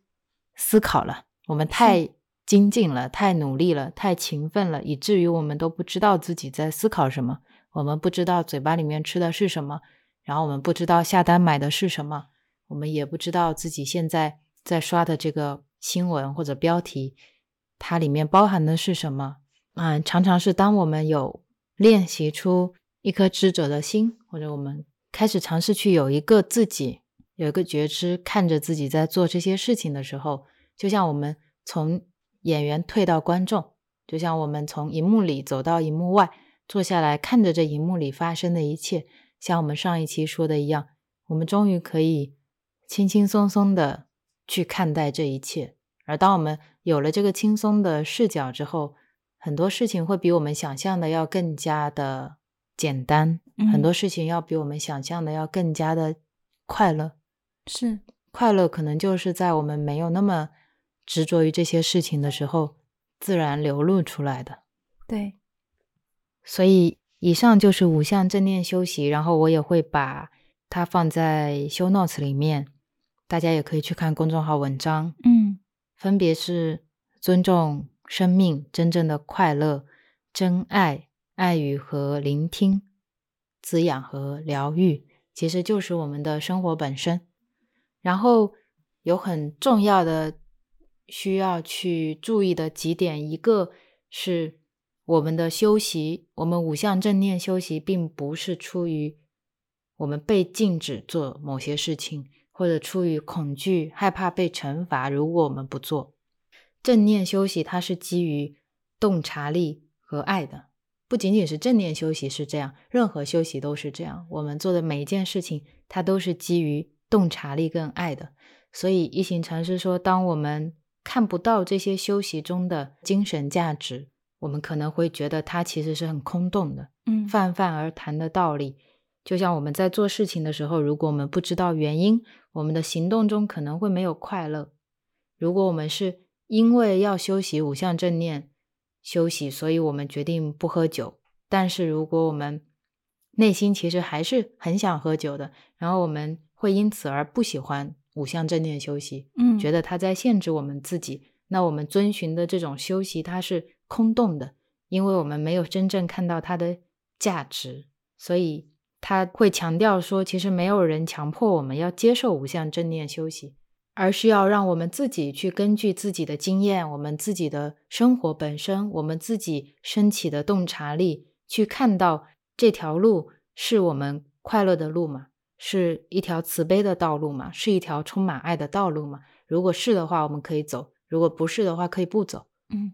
思考了，我们太。精进了，太努力了，太勤奋了，以至于我们都不知道自己在思考什么。我们不知道嘴巴里面吃的是什么，然后我们不知道下单买的是什么，我们也不知道自己现在在刷的这个新闻或者标题，它里面包含的是什么。嗯，常常是当我们有练习出一颗知者的心，或者我们开始尝试去有一个自己，有一个觉知，看着自己在做这些事情的时候，就像我们从。演员退到观众，就像我们从荧幕里走到荧幕外，坐下来看着这荧幕里发生的一切。像我们上一期说的一样，我们终于可以轻轻松松的去看待这一切。而当我们有了这个轻松的视角之后，很多事情会比我们想象的要更加的简单，很多事情要比我们想象的要更加的快乐。是快乐，可能就是在我们没有那么。执着于这些事情的时候，自然流露出来的。对，所以以上就是五项正念修习，然后我也会把它放在 show notes 里面，大家也可以去看公众号文章。嗯，分别是尊重生命、真正的快乐、真爱、爱与和聆听、滋养和疗愈，其实就是我们的生活本身。然后有很重要的。需要去注意的几点，一个是我们的修习，我们五项正念修习，并不是出于我们被禁止做某些事情，或者出于恐惧、害怕被惩罚。如果我们不做正念修习，它是基于洞察力和爱的。不仅仅是正念修习是这样，任何修习都是这样。我们做的每一件事情，它都是基于洞察力跟爱的。所以一行禅师说，当我们看不到这些修习中的精神价值，我们可能会觉得它其实是很空洞的，嗯，泛泛而谈的道理。就像我们在做事情的时候，如果我们不知道原因，我们的行动中可能会没有快乐。如果我们是因为要修习五项正念休息，所以我们决定不喝酒，但是如果我们内心其实还是很想喝酒的，然后我们会因此而不喜欢。五项正念休息，嗯，觉得它在限制我们自己，那我们遵循的这种修习，它是空洞的，因为我们没有真正看到它的价值，所以他会强调说，其实没有人强迫我们要接受五项正念休息，而是要让我们自己去根据自己的经验，我们自己的生活本身，我们自己升起的洞察力，去看到这条路是我们快乐的路吗？是一条慈悲的道路吗？是一条充满爱的道路吗？如果是的话，我们可以走；如果不是的话，可以不走。嗯，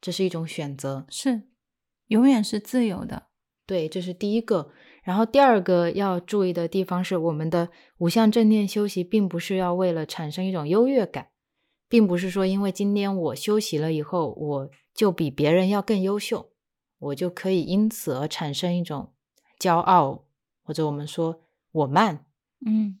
这是一种选择，是永远是自由的。对，这是第一个。然后第二个要注意的地方是，我们的五项正念休息，并不是要为了产生一种优越感，并不是说因为今天我休息了以后，我就比别人要更优秀，我就可以因此而产生一种骄傲，或者我们说我慢，嗯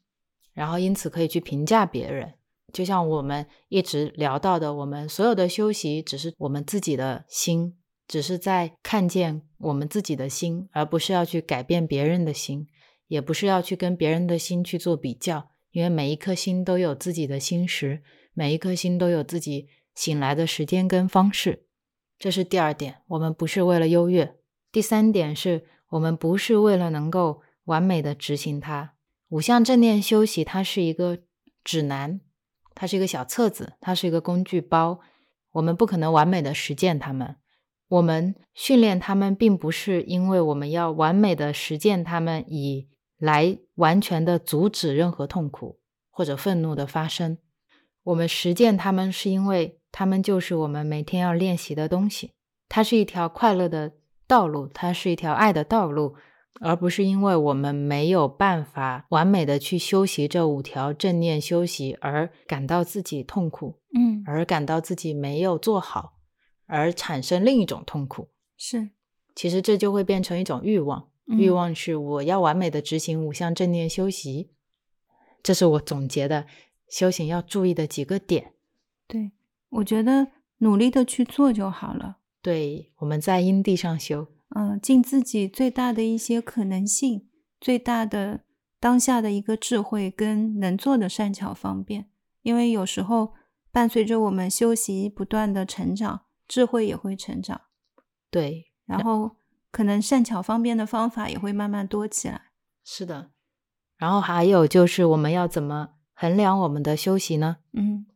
然后因此可以去评价别人。就像我们一直聊到的，我们所有的修习，只是我们自己的心。只是在看见我们自己的心，而不是要去改变别人的心，也不是要去跟别人的心去做比较，因为每一颗心都有自己的心识，每一颗心都有自己醒来的时间跟方式。这是第二点，我们不是为了优越。第三点是我们不是为了能够完美的执行它。五项正念修习，它是一个指南，它是一个小册子，它是一个工具包，我们不可能完美的实践它们。我们训练它们，并不是因为我们要完美的实践它们，以来完全的阻止任何痛苦或者愤怒的发生。我们实践它们，是因为它们就是我们每天要练习的东西。它是一条快乐的道路，它是一条爱的道路，而不是因为我们没有办法完美的去修习这五条正念修习而感到自己痛苦，嗯，而感到自己没有做好。而产生另一种痛苦，是，其实这就会变成一种欲望。嗯欲望是我要完美的执行五项正念修习，这是我总结的修行要注意的几个点。对，我觉得努力的去做就好了。对，我们在因地上修，嗯、尽自己最大的一些可能性，最大的当下的一个智慧跟能做的善巧方便。因为有时候伴随着我们修习不断的成长，智慧也会成长，对，然后可能善巧方便的方法也会慢慢多起来。是的。然后还有就是我们要怎么衡量我们的修习呢？嗯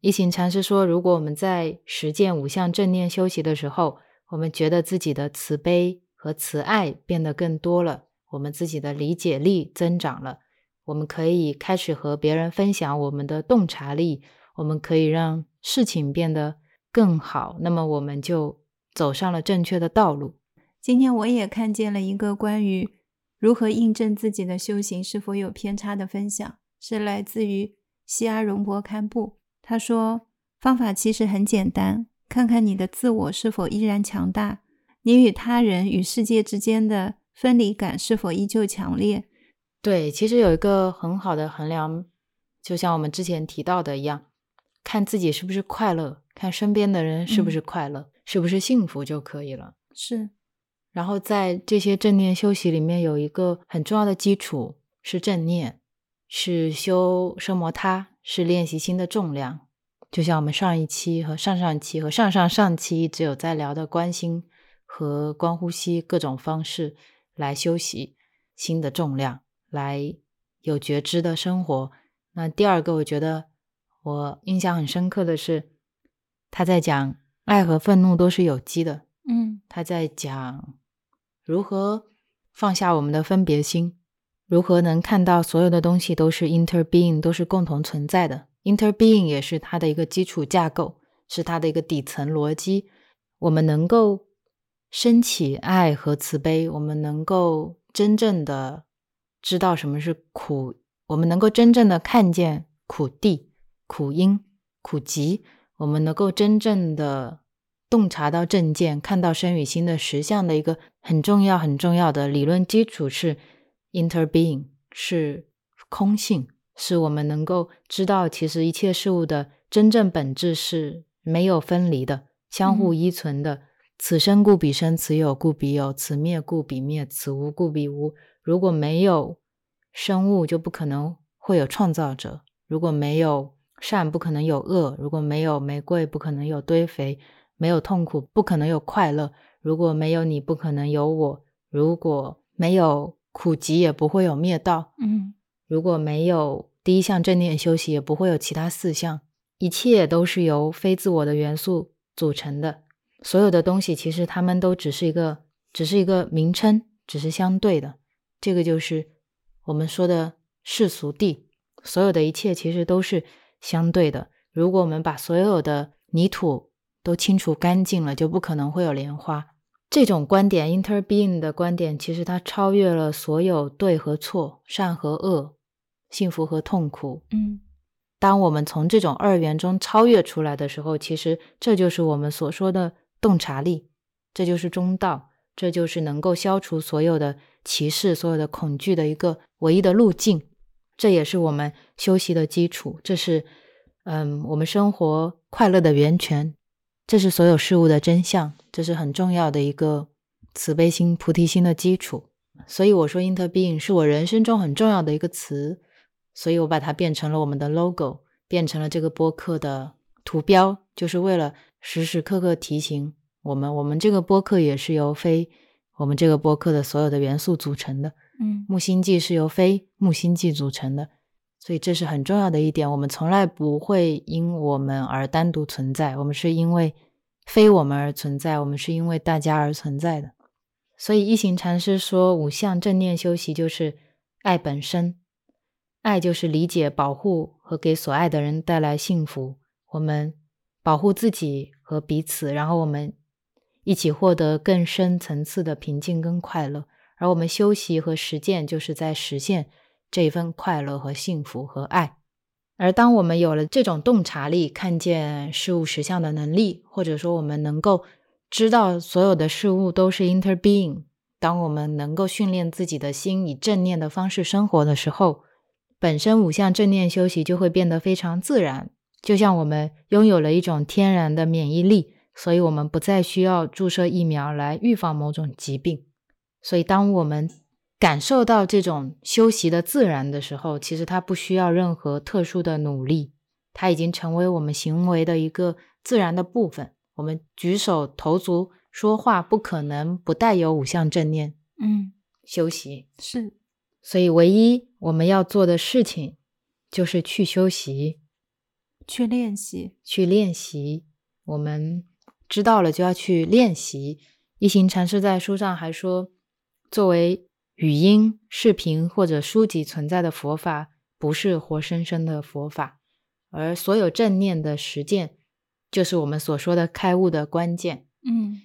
一行禅师说，如果我们在实践五项正念修习的时候，我们觉得自己的慈悲和慈爱变得更多了，我们自己的理解力增长了，我们可以开始和别人分享我们的洞察力，我们可以让事情变得更好，那么我们就走上了正确的道路。今天我也看见了一个关于如何印证自己的修行是否有偏差的分享，是来自于西阿荣博堪布。他说，方法其实很简单，看看你的自我是否依然强大，你与他人与世界之间的分离感是否依旧强烈。对，其实有一个很好的衡量，就像我们之前提到的一样，看自己是不是快乐，看身边的人是不是快乐，是不是幸福就可以了。是，然后在这些正念修习里面，有一个很重要的基础是正念，是修奢摩他，是练习心的重量。就像我们上一期和上上期和上上上期一直有在聊的关心和观呼吸各种方式来休息心的重量，来有觉知的生活。那第二个，我觉得我印象很深刻的是，他在讲爱和愤怒都是有机的。嗯他在讲如何放下我们的分别心，如何能看到所有的东西都是 interbeing，都是共同存在的。Interbeing 也是它的一个基础架构，是它的一个底层逻辑。我们能够升起爱和慈悲，我们能够真正的知道什么是苦，我们能够真正的看见苦地、苦因、苦集，我们能够真正的洞察到正见，看到身与心的实相的一个很重要、很重要的理论基础是 interbeing，是空性，是我们能够知道，其实一切事物的真正本质是没有分离的，相互依存的。此生故彼生，此有故彼有，此灭故彼灭，此无故彼无。如果没有生物，就不可能会有创造者；如果没有善，不可能有恶；如果没有玫瑰，不可能有堆肥；没有痛苦，不可能有快乐；如果没有你，不可能有我；如果没有苦集，也不会有灭道；嗯。如果没有第一项正念休息，也不会有其他四项。一切都是由非自我的元素组成的，所有的东西其实它们都只是一个，只是一个名称，只是相对的。这个就是我们说的世俗地，所有的一切其实都是相对的。如果我们把所有的泥土都清除干净了，就不可能会有莲花。这种观点，interbeing 的观点，其实它超越了所有对和错、善和恶、幸福和痛苦。嗯当我们从这种二元中超越出来的时候，其实这就是我们所说的洞察力，这就是中道，这就是能够消除所有的歧视、所有的恐惧的一个唯一的路径。这也是我们修习的基础，这是嗯我们生活快乐的源泉，这是所有事物的真相，这是很重要的一个慈悲心、菩提心的基础。所以我说，interbeing 是我人生中很重要的一个词。所以我把它变成了我们的 logo，变成了这个播客的图标，就是为了时时刻刻提醒我们，我们这个播客也是由非我们这个播客的所有的元素组成的。嗯木星记是由非木星记组成的，所以这是很重要的一点。我们从来不会因我们而单独存在，我们是因为非我们而存在，我们是因为大家而存在的。所以一行禅师说，五项正念修习就是爱本身。爱就是理解、保护和给所爱的人带来幸福。我们保护自己和彼此，然后我们一起获得更深层次的平静跟快乐。而我们修习和实践，就是在实现这一份快乐和幸福和爱。而当我们有了这种洞察力，看见事物实相的能力，或者说我们能够知道所有的事物都是 interbeing，当我们能够训练自己的心以正念的方式生活的时候，本身五项正念休息就会变得非常自然，就像我们拥有了一种天然的免疫力，所以我们不再需要注射疫苗来预防某种疾病。所以，当我们感受到这种休息的自然的时候，其实它不需要任何特殊的努力，它已经成为我们行为的一个自然的部分。我们举手投足、说话，不可能不带有五项正念嗯，休息。是，所以，唯一我们要做的事情就是去修习，去练习。去练习。我们知道了就要去练习。一行禅师在书上还说，作为语音、视频或者书籍存在的佛法，不是活生生的佛法，而所有正念的实践，就是我们所说的开悟的关键。嗯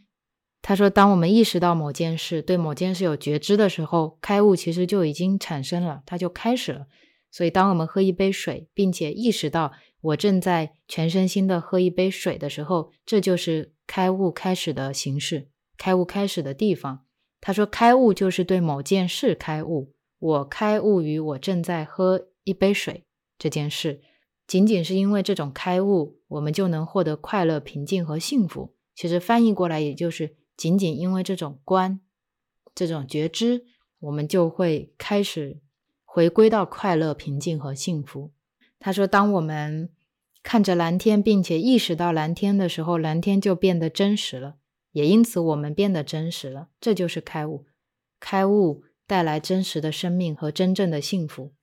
他说，当我们意识到某件事，对某件事有觉知的时候，开悟其实就已经产生了，它就开始了。所以，当我们喝一杯水，并且意识到我正在全身心的喝一杯水的时候，这就是开悟开始的形式，开悟开始的地方。他说，开悟就是对某件事开悟。我开悟于我正在喝一杯水这件事，仅仅是因为这种开悟，我们就能获得快乐、平静和幸福。其实翻译过来，也就是仅仅因为这种观、这种觉知，我们就会开始回归到快乐、平静和幸福。他说，当我们看着蓝天，并且意识到蓝天的时候，蓝天就变得真实了，也因此我们变得真实了。这就是开悟，开悟带来真实的生命和真正的幸福。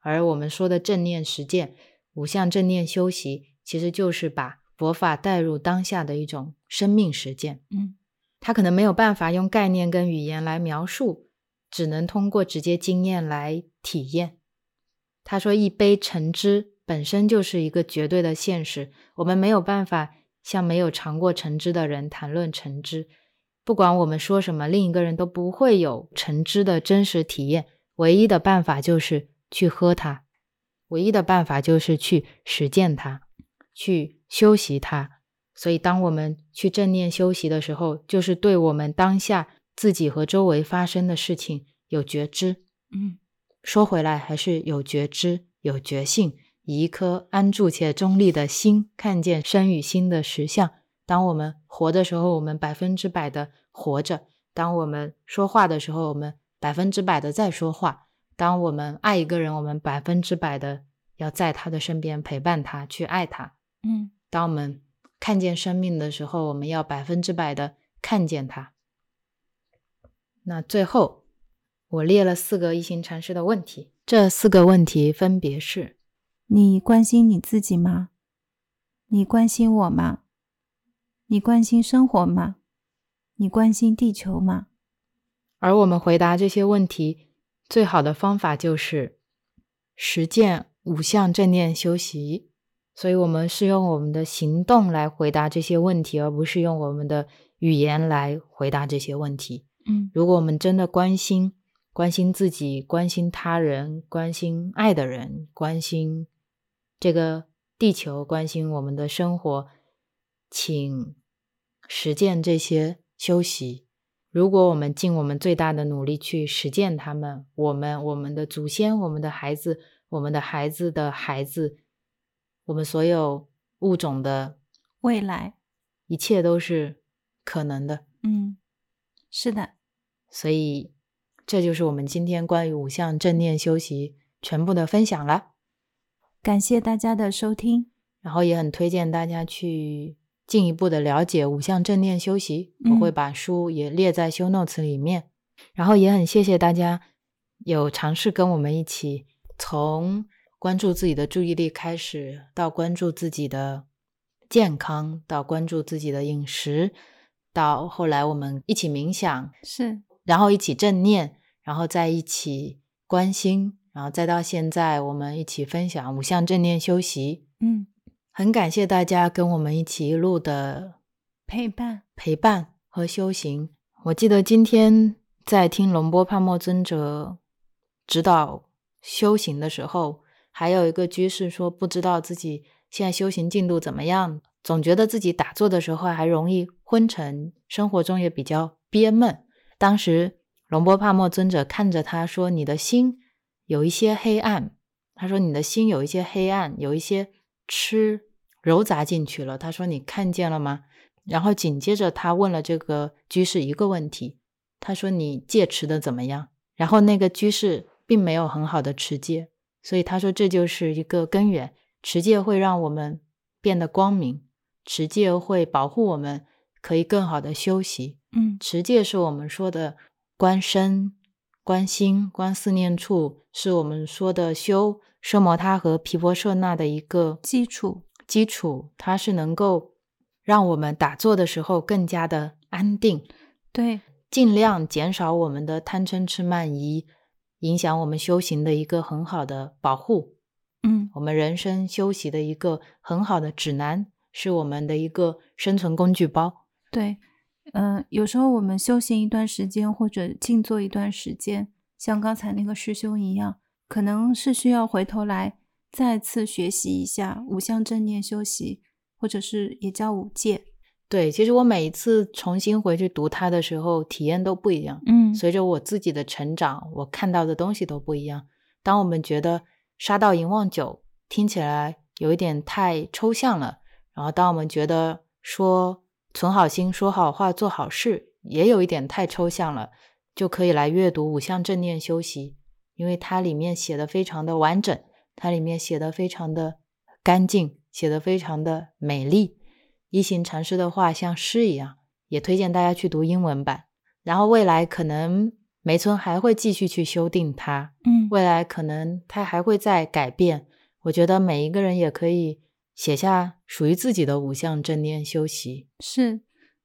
而我们说的正念实践、五项正念修习，其实就是把佛法带入当下的一种生命实践。嗯他可能没有办法用概念跟语言来描述，只能通过直接经验来体验。他说：“一杯橙汁本身就是一个绝对的现实，我们没有办法向没有尝过橙汁的人谈论橙汁。不管我们说什么，另一个人都不会有橙汁的真实体验。唯一的办法就是去喝它，唯一的办法就是去实践它，去修习它。所以，当我们去正念修习的时候，就是对我们当下自己和周围发生的事情有觉知。嗯说回来，还是有觉知、有觉性，以一颗安住且中立的心，看见身与心的实相。当我们活的时候，我们百分之百的活着；当我们说话的时候，我们百分之百的在说话；当我们爱一个人，我们百分之百的要在他的身边陪伴他，去爱他。嗯当我们看见生命的时候，我们要百分之百的看见它。那最后，我列了四个一行禅师的问题，这四个问题分别是：你关心你自己吗？你关心我吗？你关心生活吗？你关心地球吗？而我们回答这些问题最好的方法就是实践五项正念修习。所以，我们是用我们的行动来回答这些问题，而不是用我们的语言来回答这些问题。嗯如果我们真的关心、关心自己、关心他人、关心爱的人、关心这个地球、关心我们的生活，请实践这些修习。如果我们尽我们最大的努力去实践他们，我们、我们的祖先、我们的孩子、我们的孩子的孩子，我们所有物种的未来，一切都是可能的。嗯，是的，所以，这就是我们今天关于五项正念修习全部的分享了。感谢大家的收听。然后也很推荐大家去进一步的了解五项正念修习，嗯我会把书也列在 show notes 里面。然后也很谢谢大家有尝试跟我们一起从关注自己的注意力开始，到关注自己的健康，到关注自己的饮食，到后来我们一起冥想，是，然后一起正念，然后在一起关心，然后再到现在我们一起分享五项正念修习。嗯，很感谢大家跟我们一起一路的陪伴，陪伴和修行。我记得今天在听龙波帕默尊者指导修行的时候，还有一个居士说，不知道自己现在修行进度怎么样，总觉得自己打坐的时候还容易昏沉，生活中也比较憋闷。当时龙波帕默尊者看着他说：“你的心有一些黑暗。”他说：“你的心有一些黑暗，有一些吃揉杂进去了。”他说：“你看见了吗？”然后紧接着他问了这个居士一个问题，他说：“你戒持的怎么样？”然后那个居士并没有很好的持戒，所以他说这就是一个根源。持戒会让我们变得光明，持戒会保护我们，可以更好的修习。嗯持戒是我们说的观身、观心、观四念处，是我们说的修奢摩他和毗婆舍那的一个基础。基础，它是能够让我们打坐的时候更加的安定，对，尽量减少我们的贪嗔痴慢疑，影响我们修行的一个很好的保护，嗯我们人生修习的一个很好的指南，是我们的一个生存工具包。对，嗯、有时候我们修行一段时间或者静坐一段时间，像刚才那个师兄一样，可能是需要回头来再次学习一下五项正念修习，或者是也叫五戒。对，其实我每一次重新回去读它的时候，体验都不一样。嗯随着我自己的成长，我看到的东西都不一样。当我们觉得杀到淫妄酒听起来有一点太抽象了，然后当我们觉得说存好心、说好话、做好事也有一点太抽象了，就可以来阅读五项正念修习，因为它里面写的非常的完整，它里面写的非常的干净，写的非常的美丽。一行禅师的话像诗一样，也推荐大家去读英文版。然后未来可能梅村还会继续去修订它，嗯未来可能它还会再改变。我觉得每一个人也可以写下属于自己的五项正念修习。是。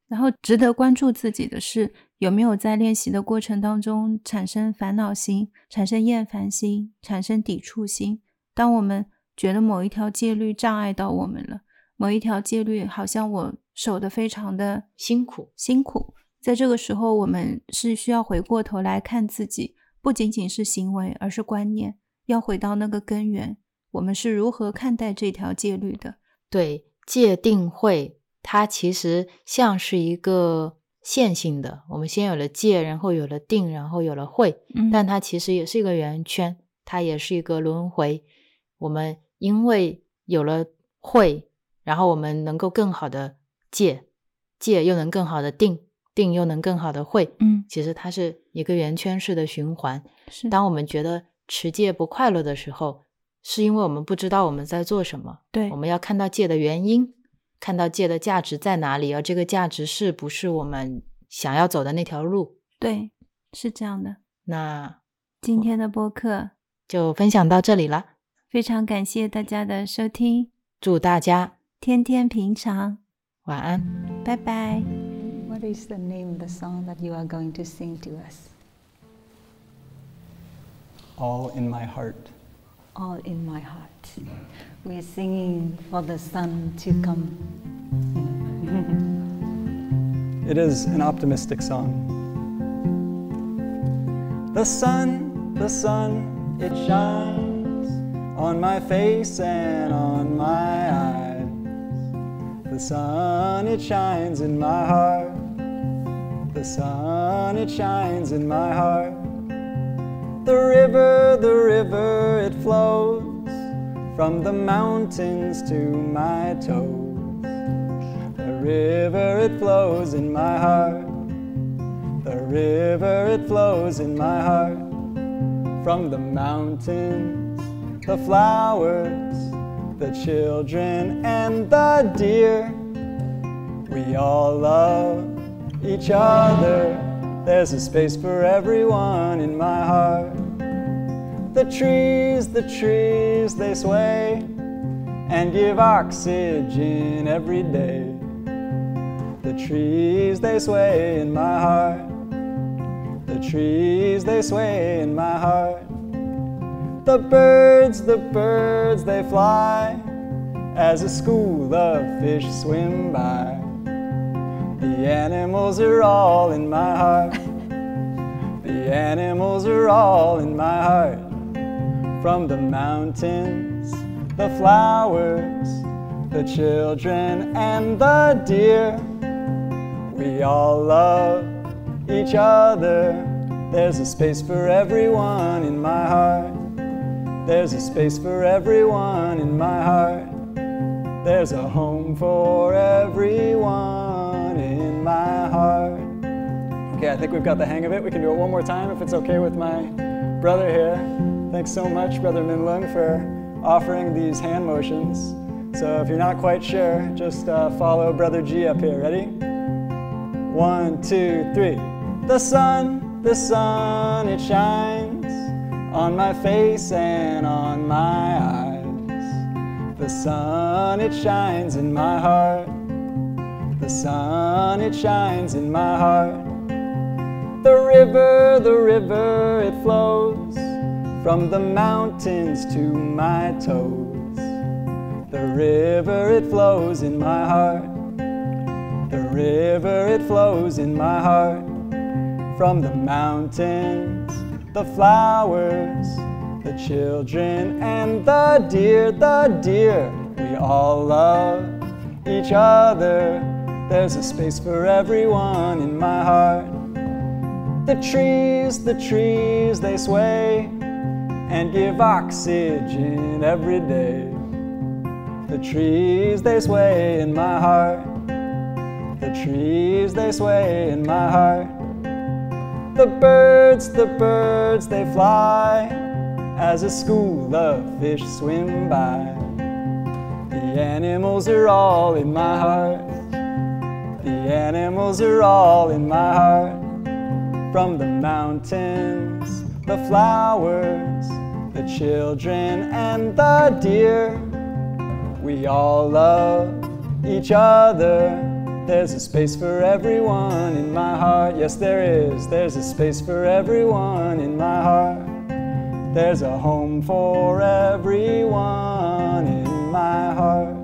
然后值得关注自己的是，有没有在练习的过程当中产生烦恼心、产生厌烦心、产生抵触心。当我们觉得某一条戒律障碍到我们了，某一条戒律好像我守的非常的辛苦，辛苦，在这个时候，我们是需要回过头来看自己，不仅仅是行为，而是观念，要回到那个根源，我们是如何看待这条戒律的？对戒定慧，它其实像是一个线性的。我们先有了戒，然后有了定，然后有了慧，嗯但它其实也是一个圆圈，它也是一个轮回。我们因为有了慧，然后我们能够更好的戒，戒又能更好的定，定又能更好的会。嗯其实它是一个圆圈式的循环。是当我们觉得持戒不快乐的时候，是因为我们不知道我们在做什么。对我，们要看到戒的原因，看到戒的价值在哪里，而这个价值是不是我们想要走的那条路？对，是这样的。那今天的播客就分享到这里了，非常感谢大家的收听，祝大家天天平常，晚安。拜拜。 What is the name of the song that you are going to sing to us? All in my heart. All in my heart. We're singing for the sun to come. It is an optimistic song. The sun, the sun, it shines on my face and on my eyes. The sun, it shines in my heart. The sun, it shines in my heart. The river, the river, it flows from the mountains to my toes. The river, it flows in my heart. The river, it flows in my heart. From the mountains, the flowers, the children, and the deer. We all love each other. There's a space for everyone in my heart. The trees, the trees, they sway and give oxygen every day. The trees, they sway in my heart. The trees, they sway in my heart. The birds, the birds, they fly as a school of fish swim by. The animals are all in my heart. The animals are all in my heart. From the mountains, the flowers, the children, and the deer. We all love each other. There's a space for everyone in my heart. There's a space for everyone in my heart. There's a home for everyone in my heart. Okay, I think we've got the hang of it. We can do it one more time if it's okay with my brother here. Thanks so much, Brother Min Lung, for offering these hand motions. So if you're not quite sure, just uh, follow Brother G up here. Ready? One, two, three. The sun, the sun, it shines on my face and on my eyes. The sun, it shines in my heart. The sun, it shines in my heart. The river, the river, it flows from the mountains to my toes. The river, it flows in my heart. The river, it flows in my heart. From the mountains, the flowers, the children, and the deer, the deer. We all love each other. There's a space for everyone in my heart. The trees, the trees, they sway and give oxygen every day. The trees, they sway in my heart. The trees, they sway in my heart. The birds, the birds, they fly as a school of fish swim by. The animals are all in my heart. The animals are all in my heart. From the mountains, the flowers, the children, and the deer. We all love each other. There's a space for everyone in my heart. Yes, there is. There's a space for everyone in my heart. There's a home for everyone in my heart.